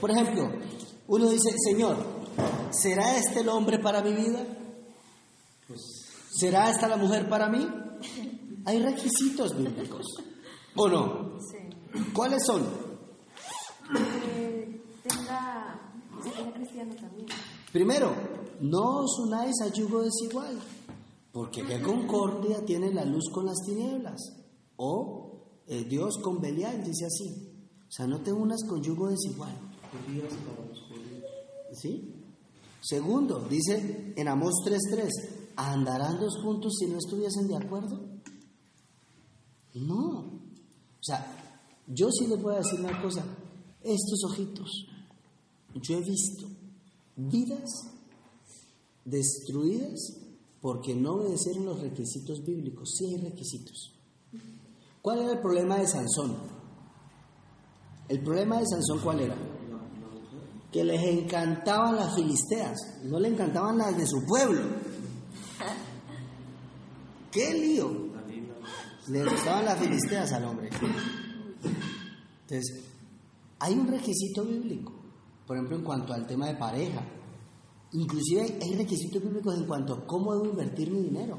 por ejemplo, uno dice, Señor, ¿será este el hombre para mi vida? ¿Será esta la mujer para mí? Hay requisitos bíblicos. ¿O no? Sí. ¿Cuáles son? Tenga. Que sea cristiano también. Primero, no os unáis a yugo desigual, porque qué concordia tiene la luz con las tinieblas. O eh, Dios con Belial dice así. O sea, no te unas con yugo desigual. ¿Sí? Segundo, dice en Amós 3.3, ¿andarán dos juntos si no estuviesen de acuerdo? No. O sea, yo sí voy a decir una cosa. Estos ojitos, yo he visto vidas destruidas porque no obedecieron los requisitos bíblicos. Sí hay requisitos. ¿Cuál era el problema de Sansón? El problema de Sansón, ¿cuál era? Que les encantaban las filisteas, no le encantaban las de su pueblo. *laughs* ¡Qué lío! Le gustaban las filisteas al hombre. Entonces, hay un requisito bíblico, por ejemplo, en cuanto al tema de pareja. Inclusive hay- hay requisitos bíblicos en cuanto a cómo debo invertir mi dinero.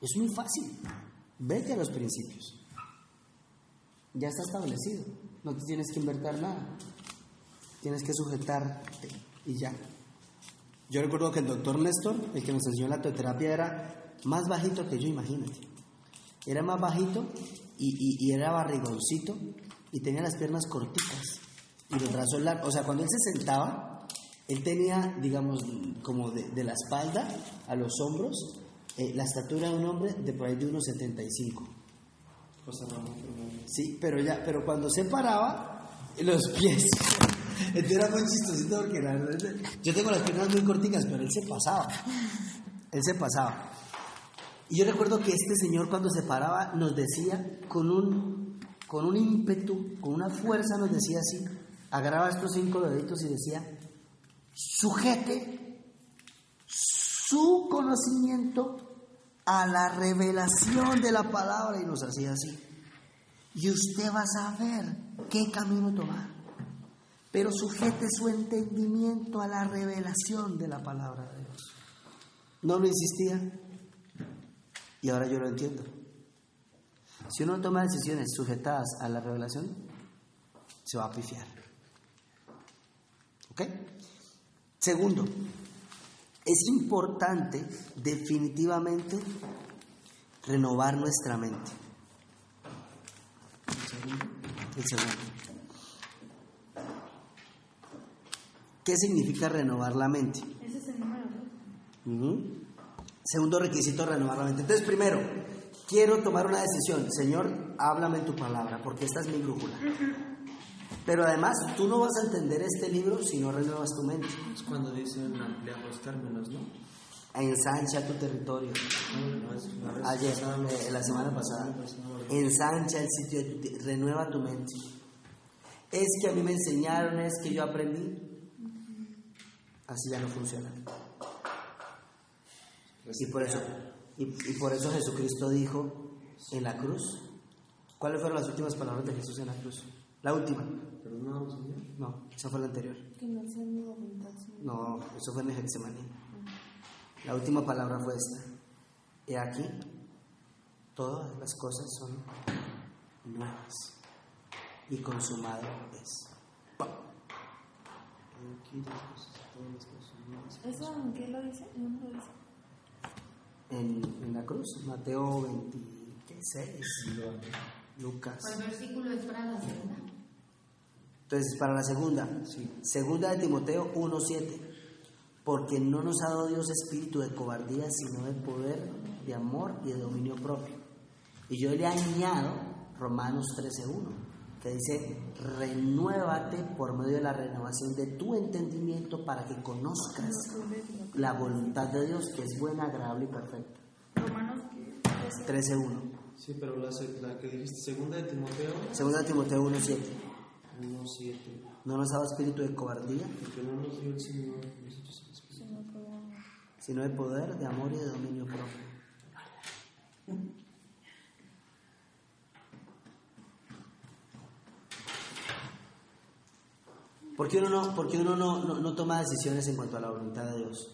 Es muy fácil. Vete a los principios. Ya está establecido. No te tienes que invertir nada. Tienes que sujetarte y ya. Yo recuerdo que el doctor Néstor, el que nos enseñó la teoterapia, era más bajito que yo, imagínate. Era más bajito y, y- y era barrigoncito y tenía las piernas corticas y los brazos largos. O sea, cuando él se sentaba, él tenía, digamos, como de, de la espalda a los hombros, eh, la estatura de un hombre de por ahí de unos 75. José Ramón Fernández. Sí, pero ya, pero cuando se paraba, los pies Entonces era muy chistosito porque la verdad, yo tengo las piernas muy corticas, pero él se pasaba. Él se pasaba. Y yo recuerdo que este señor cuando se paraba nos decía con un, con un ímpetu, con una fuerza, nos decía así, agarraba estos cinco deditos y decía, sujete su conocimiento a la revelación de la palabra y nos hacía así. Y usted va a saber qué camino tomar. Pero sujete su entendimiento a la revelación de la palabra de Dios. No lo insistía. Y ahora yo lo entiendo. Si uno toma decisiones sujetadas a la revelación, se va a pifiar. ¿Ok? Segundo, es importante definitivamente renovar nuestra mente. El segundo. ¿Qué significa renovar la mente? Ese es el número Ujú. Segundo requisito, renovar la mente. Entonces, primero, quiero tomar una decisión. Señor, háblame tu palabra, porque esta es mi brújula. Pero además, tú no vas a entender este libro si no renuevas tu mente. Es cuando dicen ampliar los términos, ¿no? Ensancha tu territorio. No, vez Ayer, eh, la semana pasada. pasada. Ensancha el sitio, de tu- renueva tu mente. Es que a mí me enseñaron, es que yo aprendí. Así ya no funciona. Y por eso, y, y por eso Jesucristo dijo en la cruz. ¿Cuáles fueron las últimas palabras de Jesús en la cruz? La última. No, esa fue la anterior. No, eso fue en el Getsemaní. La última palabra fue esta. He aquí, todas las cosas son nuevas y consumado es. ¿Eso en qué lo dice? ¿En dónde lo dice? En, en la cruz, Mateo 26, Lucas. ¿Cuál versículo es para la segunda? Entonces, para la segunda, segunda de Timoteo 1.7, porque no nos ha dado Dios espíritu de cobardía, sino de poder, de amor y de dominio propio. Y yo le añado Romanos 13.1, que dice, renuévate por medio de la renovación de tu entendimiento para que conozcas la voluntad de Dios, que es buena, agradable y perfecta. Romanos que 13.1. Sí, pero la, que dijiste, segunda de Timoteo, Segunda de Timoteo 1.7, 1.7. no nos ha dado espíritu de cobardía, Porque no nos dio el Señor sino de poder, de amor y de dominio propio. ¿Por qué uno, no, por qué uno no, no- no toma decisiones en cuanto a la voluntad de Dios?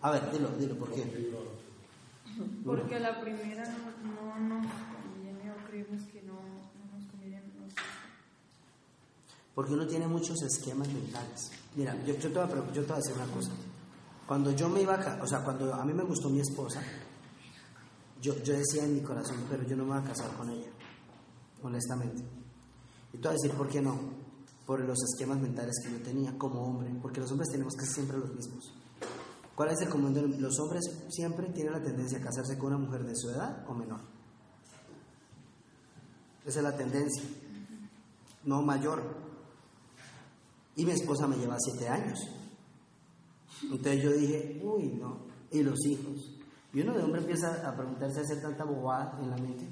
A ver, dilo, dilo, ¿por qué? Porque la primera no, no nos conviene o creemos que no, no nos conviene. Porque uno tiene muchos esquemas mentales. Mira, yo, yo, te voy a, yo te voy a decir una cosa. Cuando yo me iba a o sea, cuando a mí me gustó mi esposa, yo, yo decía en mi corazón, pero yo no me voy a casar con ella, honestamente. Y te voy a decir por qué no. Por los esquemas mentales que yo tenía como hombre, porque los hombres tenemos casi siempre los mismos. ¿Cuál es el común de los hombres? Siempre tienen la tendencia a casarse con una mujer de su edad o menor. Esa es la tendencia, no mayor. Y mi esposa me lleva siete años. Entonces yo dije, uy, no. Y los hijos. Y uno de hombre empieza a preguntarse, a hacer tanta bobada en la mente.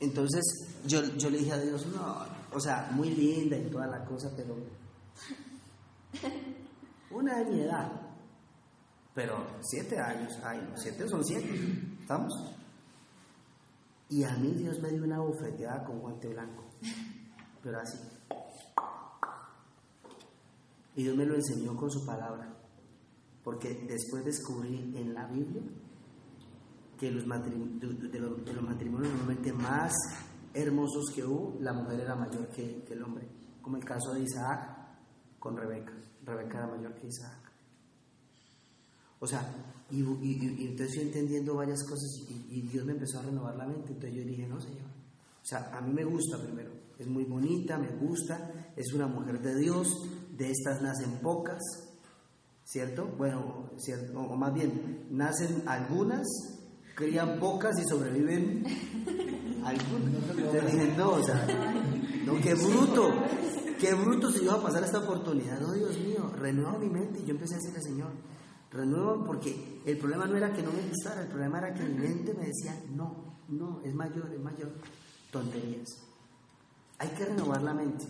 Entonces yo, yo le dije a Dios, no, o sea, muy linda y toda la cosa, pero una de mi edad. Pero siete años, ay, no, siete son siete, ¿estamos? Y a mí Dios me dio una bofeteada con guante blanco, pero así. Y Dios me lo enseñó con su palabra, porque después descubrí en la Biblia que los de los matrimonios normalmente más hermosos que hubo, la mujer era mayor que, que el hombre, como el caso de Isaac con Rebeca. Rebeca era mayor que Isaac. O sea, y, y- entonces yo entendiendo varias cosas y, y Dios me empezó a renovar la mente, entonces yo dije, no, Señor. O sea, a mí me gusta primero, es muy bonita, me gusta, es una mujer de Dios, de estas nacen pocas, ¿cierto? Bueno, cierto, o más bien, nacen algunas, crían pocas y sobreviven algunas. No, o sea, No, qué bruto. Qué bruto yo voy a pasar esta oportunidad. No, Dios mío, renueva mi mente. Y yo empecé a decirle, Señor, renueva porque el problema no era que no me gustara, el problema era que mi mente me decía, no, no, es mayor, es mayor. Tonterías. Hay que renovar la mente.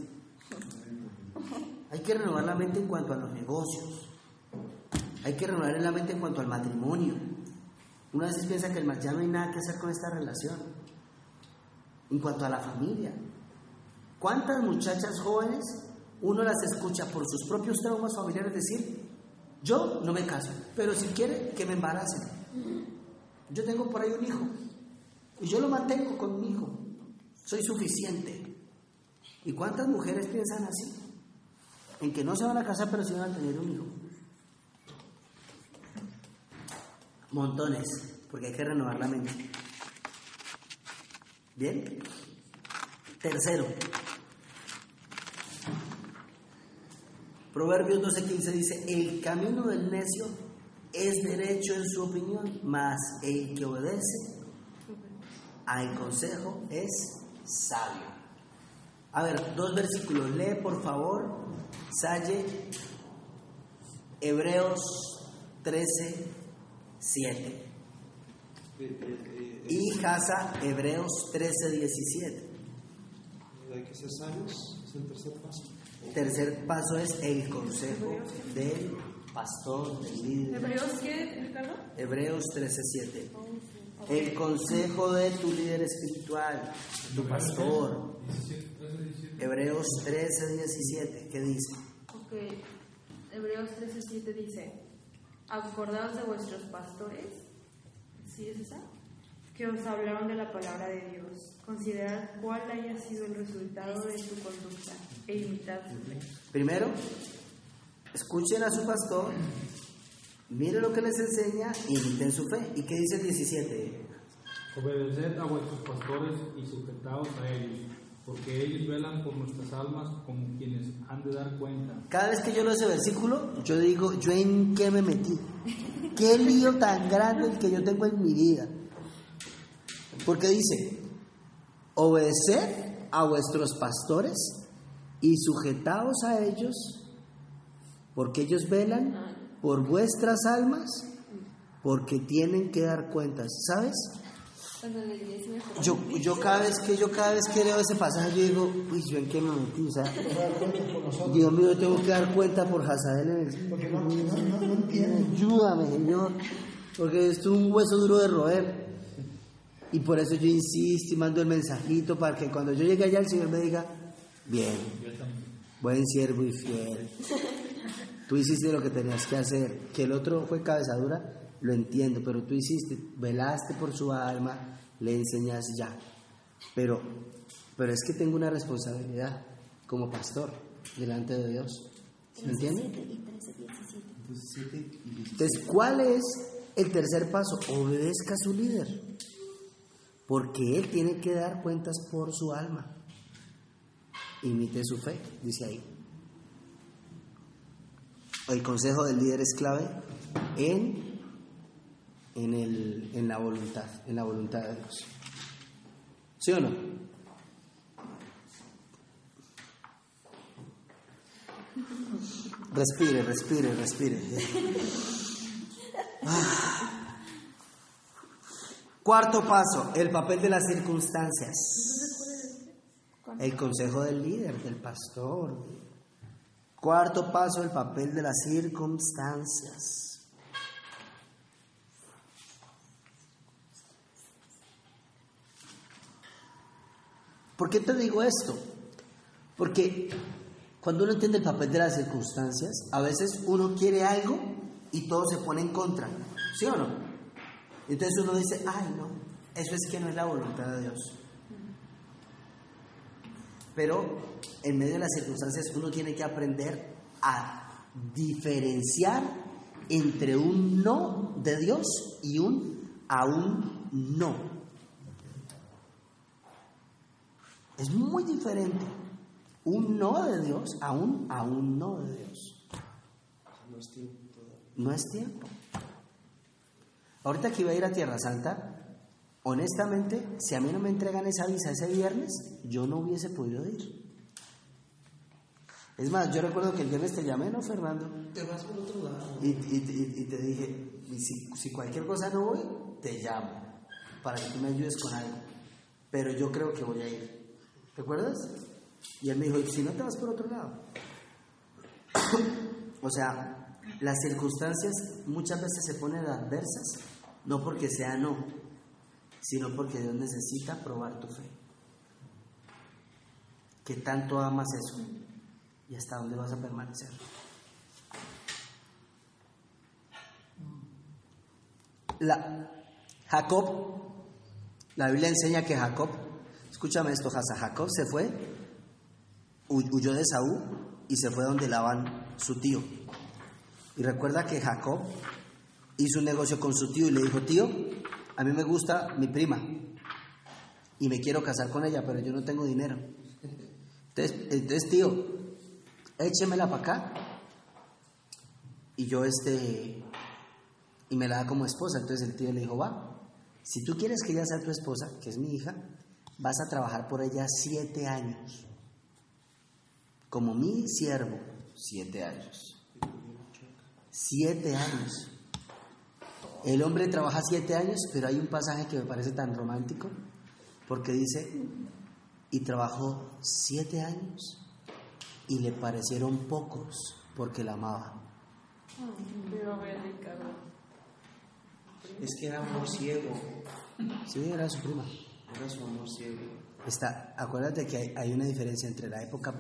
Hay que renovar la mente en cuanto a los negocios. Hay que renovar la mente en cuanto al matrimonio. Una vez piensa que el ya no hay nada que hacer con esta relación. En cuanto a la familia. ¿Cuántas muchachas jóvenes uno las escucha por sus propios traumas familiares decir, yo no me caso, pero si quiere que me embaracen. Yo tengo por ahí un hijo y yo lo mantengo con mi hijo. Soy suficiente. ¿Y cuántas mujeres piensan así? En que no se van a casar, pero sí van a tener un hijo. Montones, porque hay que renovar la mente. Bien. Tercero, Proverbios 12:15 dice, el camino del necio es derecho en su opinión, mas el que obedece al consejo es sabio. A ver, dos versículos. Lee por favor, Salle, Hebreos 13, 7. Y Casa, Hebreos 13, 17. Hay que ser sabios, es el tercer paso. Tercer paso es el consejo del pastor, del líder. ¿Hebreos qué, Ricardo? Hebreos 13:7. El consejo de tu líder espiritual, tu pastor. Hebreos 13:17. ¿Qué dice? Ok. Hebreos 13:7 dice: Acordaos de vuestros pastores. ¿Sí es esa? Que os hablaron de la palabra de Dios. Considerad cuál haya sido el resultado de su conducta e imitad Primero, escuchen a su pastor, miren lo que les enseña y imiten su fe. ¿Y qué dice el 17? Obedeced a vuestros pastores y sujetaos a ellos, porque ellos velan por nuestras almas como quienes han de dar cuenta. Cada vez que yo leo ese versículo, yo digo, ¿yo en qué me metí? ¿Qué lío tan grande el que yo tengo en mi vida? Porque dice, obedeced a vuestros pastores y sujetaos a ellos, porque ellos velan por vuestras almas, porque tienen que dar cuentas. ¿Sabes? Yo, yo cada vez que yo cada vez que leo ese pasaje yo digo, uy, yo en qué me metí, o sea, Dios mío, tengo que dar cuenta por Hazael en el Porque no, no, no, no entiendo. Ayúdame, Señor, porque esto es un hueso duro de roer. Y por eso yo insisto y mando el mensajito para que cuando yo llegue allá el Señor me diga, bien, buen siervo y fiel. Tú hiciste lo que tenías que hacer. Que el otro fue cabezadura, lo entiendo, pero tú hiciste, velaste por su alma, le enseñas ya. Pero, pero es que tengo una responsabilidad como pastor delante de Dios. ¿Me entiendes? Entonces, ¿cuál es el tercer paso? Obedezca a su líder. Porque él tiene que dar cuentas por su alma. Imite su fe, dice ahí. El consejo del líder es clave en, en, el, en la voluntad, en la voluntad de Dios. ¿Sí o no? Respire, respire, respire. Ah. Cuarto paso, el papel de las circunstancias. El consejo del líder, del pastor. Cuarto paso, el papel de las circunstancias. ¿Por qué te digo esto? Porque cuando uno entiende el papel de las circunstancias, a veces uno quiere algo y todo se pone en contra. ¿Sí o no? Entonces uno dice, ay no, eso es que no es la voluntad de Dios. Pero en medio de las circunstancias uno tiene que aprender a diferenciar entre un no de Dios y un aún no. Es muy diferente un no de Dios a un aún no de Dios. No es tiempo. No es tiempo. Ahorita que iba a ir a Tierra Santa, honestamente, si a mí no me entregan esa visa ese viernes, yo no hubiese podido ir. Es más, yo recuerdo que el viernes te llamé, ¿no, Fernando? Te vas por otro lado. Y, y- y- y te dije, si, si cualquier cosa no voy, te llamo para que tú me ayudes con algo. Pero yo creo que voy a ir. ¿Recuerdas? Y él me dijo, ¿y si no te vas por otro lado? *coughs* o sea, las circunstancias muchas veces se ponen adversas, no porque sea no, sino porque Dios necesita probar tu fe. Que tanto amas eso y hasta dónde vas a permanecer. La, Jacob, la Biblia enseña que Jacob, escúchame esto, Hasa, Jacob se fue, hu- huyó de Saúl y se fue donde Labán, su tío. Y recuerda que Jacob hizo un negocio con su tío y le dijo, tío, a mí me gusta mi prima y me quiero casar con ella, pero yo no tengo dinero. *laughs* Entonces, entonces tío, échemela para acá y yo este y me la da como esposa. Entonces el tío le dijo, va, si tú quieres que ella sea tu esposa, que es mi hija, vas a trabajar por ella siete años. Como mi siervo, siete años. Siete años. El hombre trabaja siete años, pero hay un pasaje que me parece tan romántico, porque dice, y trabajó siete años y le parecieron pocos porque la amaba. Es que era amor ciego. Sí, era su prima. Era su amor ciego. Está, acuérdate que hay, hay una diferencia entre la época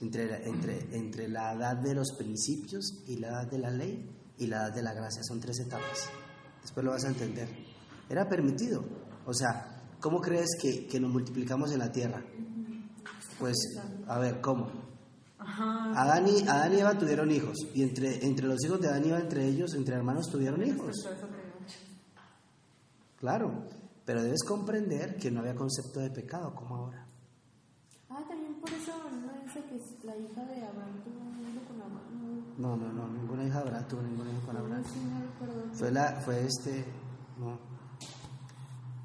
entre, la- entre, entre la edad de los principios y la edad de la ley y la edad de la gracia. Son tres etapas. Después lo vas a entender. Era permitido. O sea, ¿cómo crees que, que nos multiplicamos en la tierra? Pues, a ver, ¿cómo? Adán y, Adán y Eva tuvieron hijos. Y entre, entre los hijos de Adán y Eva, entre ellos, entre hermanos, tuvieron hijos. Claro. Pero debes comprender que no había concepto de pecado como ahora. Ah, también por eso no dice que la hija de Abraham tuvo un hijo con Abraham. No, no, no, ninguna hija de Abraham tuvo ningún hijo con No, Abraham. sí, no recuerdo. Fue la, fue este, no.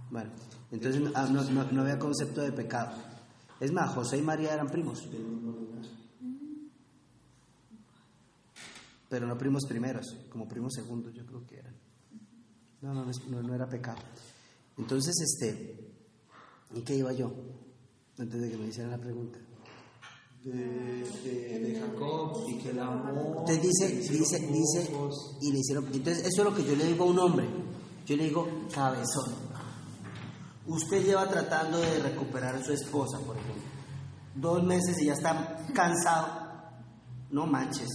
Bueno, entonces no, ah, no, no- no había concepto de pecado. Es más, José y María eran primos. Pero no primos primeros, como primos segundos, yo creo que eran. No, no, no, no era pecado. Entonces, este, ¿en qué iba yo? Antes de que me hicieran la pregunta. De, de, de Jacob y que el amor. Entonces dice, dice, dice, y le hicieron, entonces eso es lo que yo le digo a un hombre, yo le digo, cabezón, usted lleva tratando de recuperar a su esposa, por ejemplo, dos meses y ya está cansado, no manches,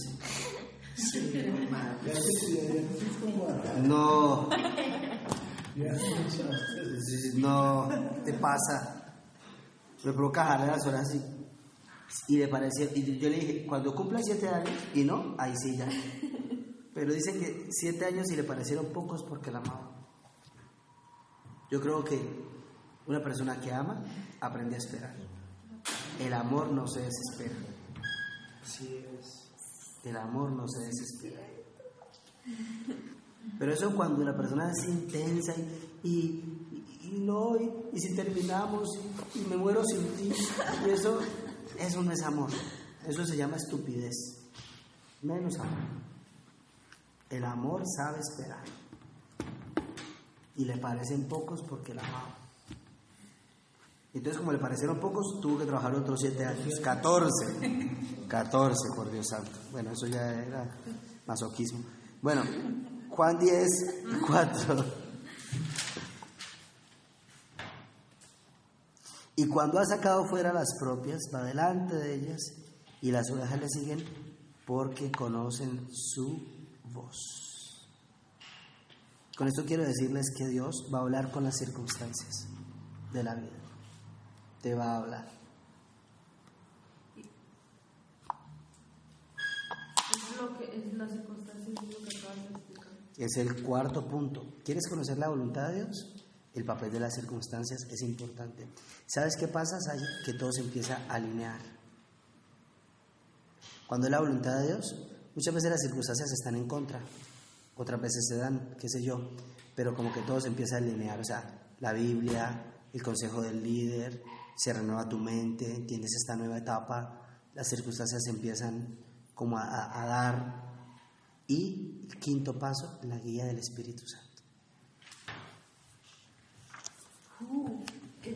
no, no, te pasa, me provoca jalar las horas así. Y le pareció, y yo le dije, cuando cumpla siete años, y no, ahí sí ya. Pero dice que siete años y le parecieron pocos porque la amaba. Yo creo que una persona que ama aprende a esperar. El amor no se desespera. Así es. El amor no se desespera. Pero eso cuando la persona es intensa y, y, y no, y, si terminamos y, y me muero sin ti, y eso, eso no es amor. Eso se llama estupidez. Menos amor. El amor sabe esperar. Y le parecen pocos porque la amaba. Entonces, como le parecieron pocos, tuvo que trabajar otros siete años. 14. 14, por Dios santo. Bueno, eso ya era masoquismo. Bueno, Juan 10, 4. Y cuando ha sacado fuera las propias, va delante de ellas y las ovejas le siguen porque conocen su voz. Con esto quiero decirles que Dios va a hablar con las circunstancias de la vida. Te va a hablar. Es lo que es es el cuarto punto. ¿Quieres conocer la voluntad de Dios? El papel de las circunstancias es importante. ¿Sabes qué pasa? Que todo se empieza a alinear. Cuando es la voluntad de Dios, muchas veces las circunstancias están en contra, otras veces se dan, qué sé yo, pero como que todo se empieza a alinear. O sea, la Biblia, el consejo del líder, se renueva tu mente, entiendes esta nueva etapa, las circunstancias empiezan como a dar. Y el quinto paso, la guía del Espíritu Santo. Uh, qué.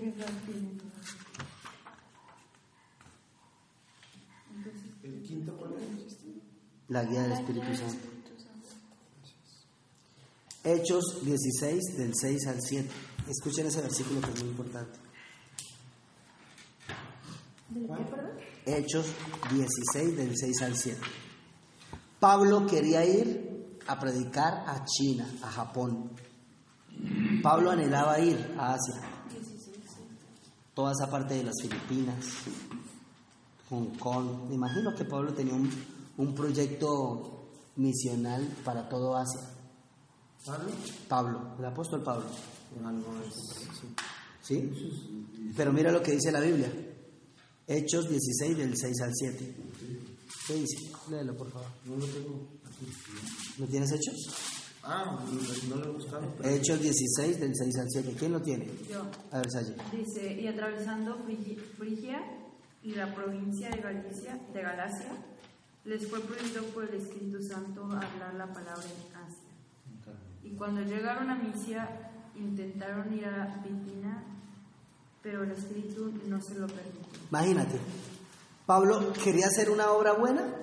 ¿El quinto cuál dijiste? La guía del Espíritu Santo. Hechos 16, del 6 al 7. Escuchen ese versículo que es muy importante. ¿Del qué, perdón? Hechos 16 del 6 al 7. Pablo quería ir a predicar a China, a Japón. Pablo anhelaba ir a Asia. Toda esa parte de las Filipinas, Hong Kong. Me imagino que Pablo tenía un, un proyecto misional para todo Asia. ¿Pablo? Pablo, el apóstol Pablo. ¿Sí? Pero mira lo que dice la Biblia. Hechos 16 del 6 al 7. ¿Qué dice? Léelo, por favor. No lo tengo. ¿Lo tienes Hechos? Ah, no le gustaron. Hechos 16 del 6 al 7. ¿Quién lo tiene? Yo. A ver, Salle. Dice, y atravesando Frigi- Frigia y la provincia de Galicia, de Galacia, les fue prohibido por el Espíritu Santo hablar la palabra en Asia. Y cuando llegaron a Misia, intentaron ir a Bitina, pero el Espíritu no se lo permitió. Imagínate. Pablo quería hacer una obra buena.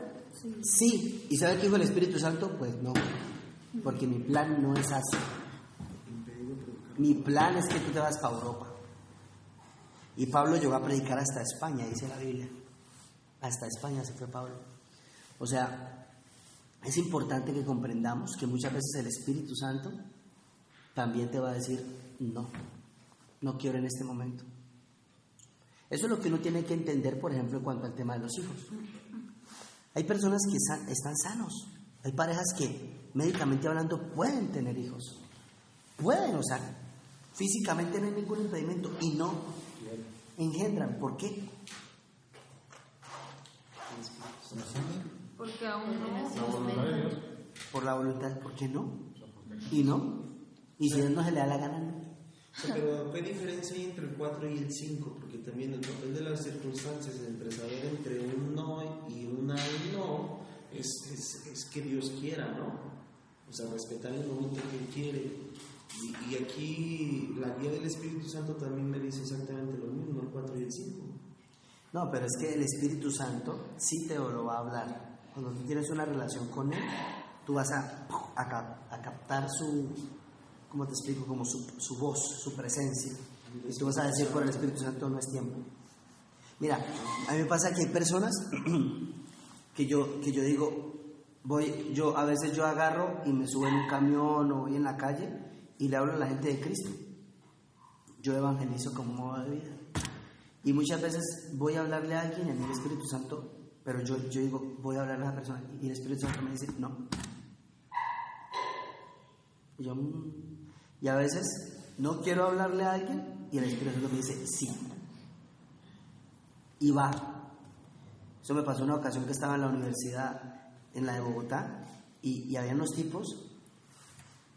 Sí. ¿Y sabe qué dijo el Espíritu Santo? Pues no. Porque mi plan no es así. Mi plan es que tú te vas para Europa. Y Pablo llegó a predicar hasta España, dice la Biblia. Hasta España se fue Pablo. O sea, es importante que comprendamos que muchas veces el Espíritu Santo también te va a decir, no, no quiero en este momento. Eso es lo que uno tiene que entender, por ejemplo, en cuanto al tema de los hijos. Hay personas que están sanos, hay parejas que médicamente hablando pueden tener hijos, pueden, o sea, físicamente no hay ningún impedimento y no engendran. ¿Por qué? Porque aún no. Por la voluntad, ¿por qué no? ¿Y no? Y si a Dios no se le da la gana, no. Pero ¿qué diferencia hay entre el 4 y el 5? Porque también el papel de las circunstancias entre saber entre un no y una no es, es, es que Dios quiera, ¿no? O sea, respetar el momento que Él quiere. Y, y aquí la guía del Espíritu Santo también me dice exactamente lo mismo, el 4 y el 5. No, pero es que el Espíritu Santo sí te lo va a hablar. Cuando tú tienes una relación con Él, tú vas a, a, a captar su, ¿cómo te explico? Como su, su voz, su presencia. Y tú vas a decir por el Espíritu Santo no es tiempo. Mira, a mí me pasa que hay personas *clears throat* que yo, que yo digo, voy, yo a veces yo agarro y me subo en un camión o voy en la calle y le hablo a la gente de Cristo. Yo evangelizo como modo de vida. Y muchas veces voy a hablarle a alguien mí el Espíritu Santo, pero yo, yo digo, voy a hablarle a esa persona y el Espíritu Santo me dice, no. Y, yo, "Mm". y a veces no quiero hablarle a alguien y el Espíritu Santo me dice, sí. Y va. Eso me pasó una ocasión que estaba en la universidad, en la de Bogotá, y, y había unos tipos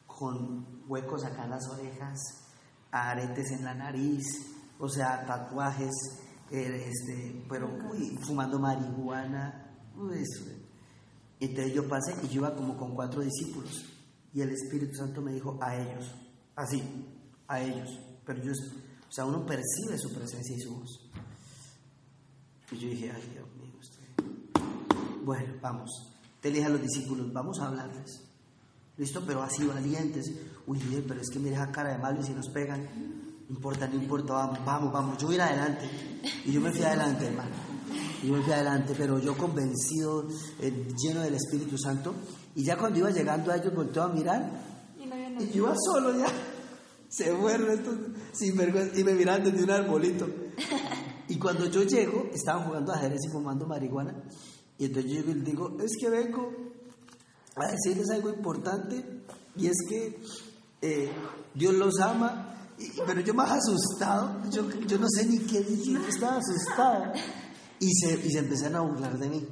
con huecos acá en las orejas, aretes en la nariz, o sea, tatuajes, eh, este, pero uy, fumando marihuana. eso. Entonces yo pasé y yo iba como con cuatro discípulos y el Espíritu Santo me dijo a ellos, así, a ellos, pero yo, o sea, uno percibe su presencia y su voz. Y yo dije, ay Dios mío, estoy... bueno, vamos, te dije a los discípulos, vamos a hablarles. Listo, pero así valientes. Uy, pero es que mira esa cara de malo y si nos pegan. No importa, no importa, vamos, vamos, vamos. Yo voy a ir adelante. Y yo me fui adelante, hermano. Y yo me fui adelante, pero yo convencido, eh, lleno del Espíritu Santo. Y ya cuando iba llegando a ellos, volteó a mirar. Y no Y yo iba solo ya. Se fueron estos sin vergüenza. Y me miraban desde un arbolito. Y cuando yo llego, estaban jugando ajedrez y fumando marihuana. Y entonces yo les digo, es que vengo a decirles algo importante y es que eh, Dios los ama, y- pero yo más asustado, yo, yo no sé ni qué dije, yo estaba asustado y se, y se empezaron a burlar de mí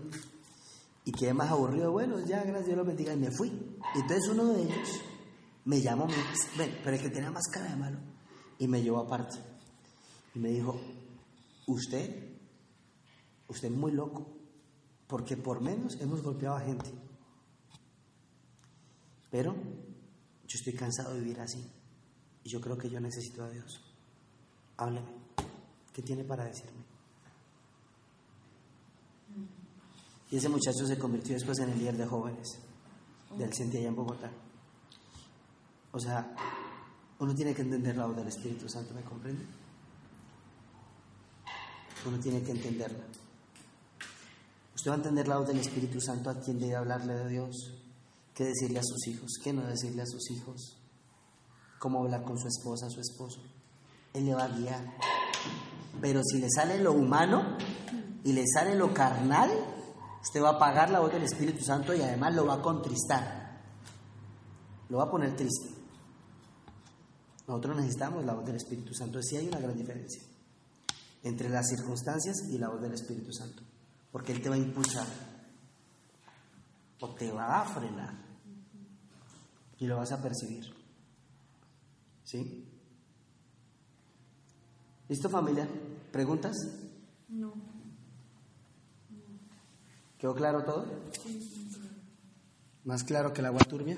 y quedé más aburrido, bueno, ya, gracias, Dios los bendiga y me fui. Y entonces uno de ellos me llamó, ven, pero el que tenía más cara de malo y me llevó aparte y me dijo, usted usted es muy loco, porque por menos hemos golpeado a gente. Pero yo estoy cansado de vivir así y yo creo que yo necesito a Dios. Hábleme. ¿Qué tiene para decirme? Y ese muchacho se convirtió después en el líder de jóvenes del CENTI allá en Bogotá. O sea, uno tiene que entender la voz del Espíritu Santo, ¿me comprende? Uno tiene que entenderla. Usted va a entender la voz del Espíritu Santo a quien debe hablarle de Dios, qué decirle a sus hijos, qué no decirle a sus hijos, cómo hablar con su esposa, su esposo. Él le va a guiar. Pero si le sale lo humano y le sale lo carnal, usted va a apagar la voz del Espíritu Santo y además lo va a contristar. Lo va a poner triste. Nosotros necesitamos la voz del Espíritu Santo. Sí hay una gran diferencia entre las circunstancias y la voz del Espíritu Santo. Porque Él te va a impulsar o te va a frenar y lo vas a percibir. ¿Sí? ¿Listo familia? ¿Preguntas? No. ¿Quedó claro todo? ¿Más claro que el agua turbia?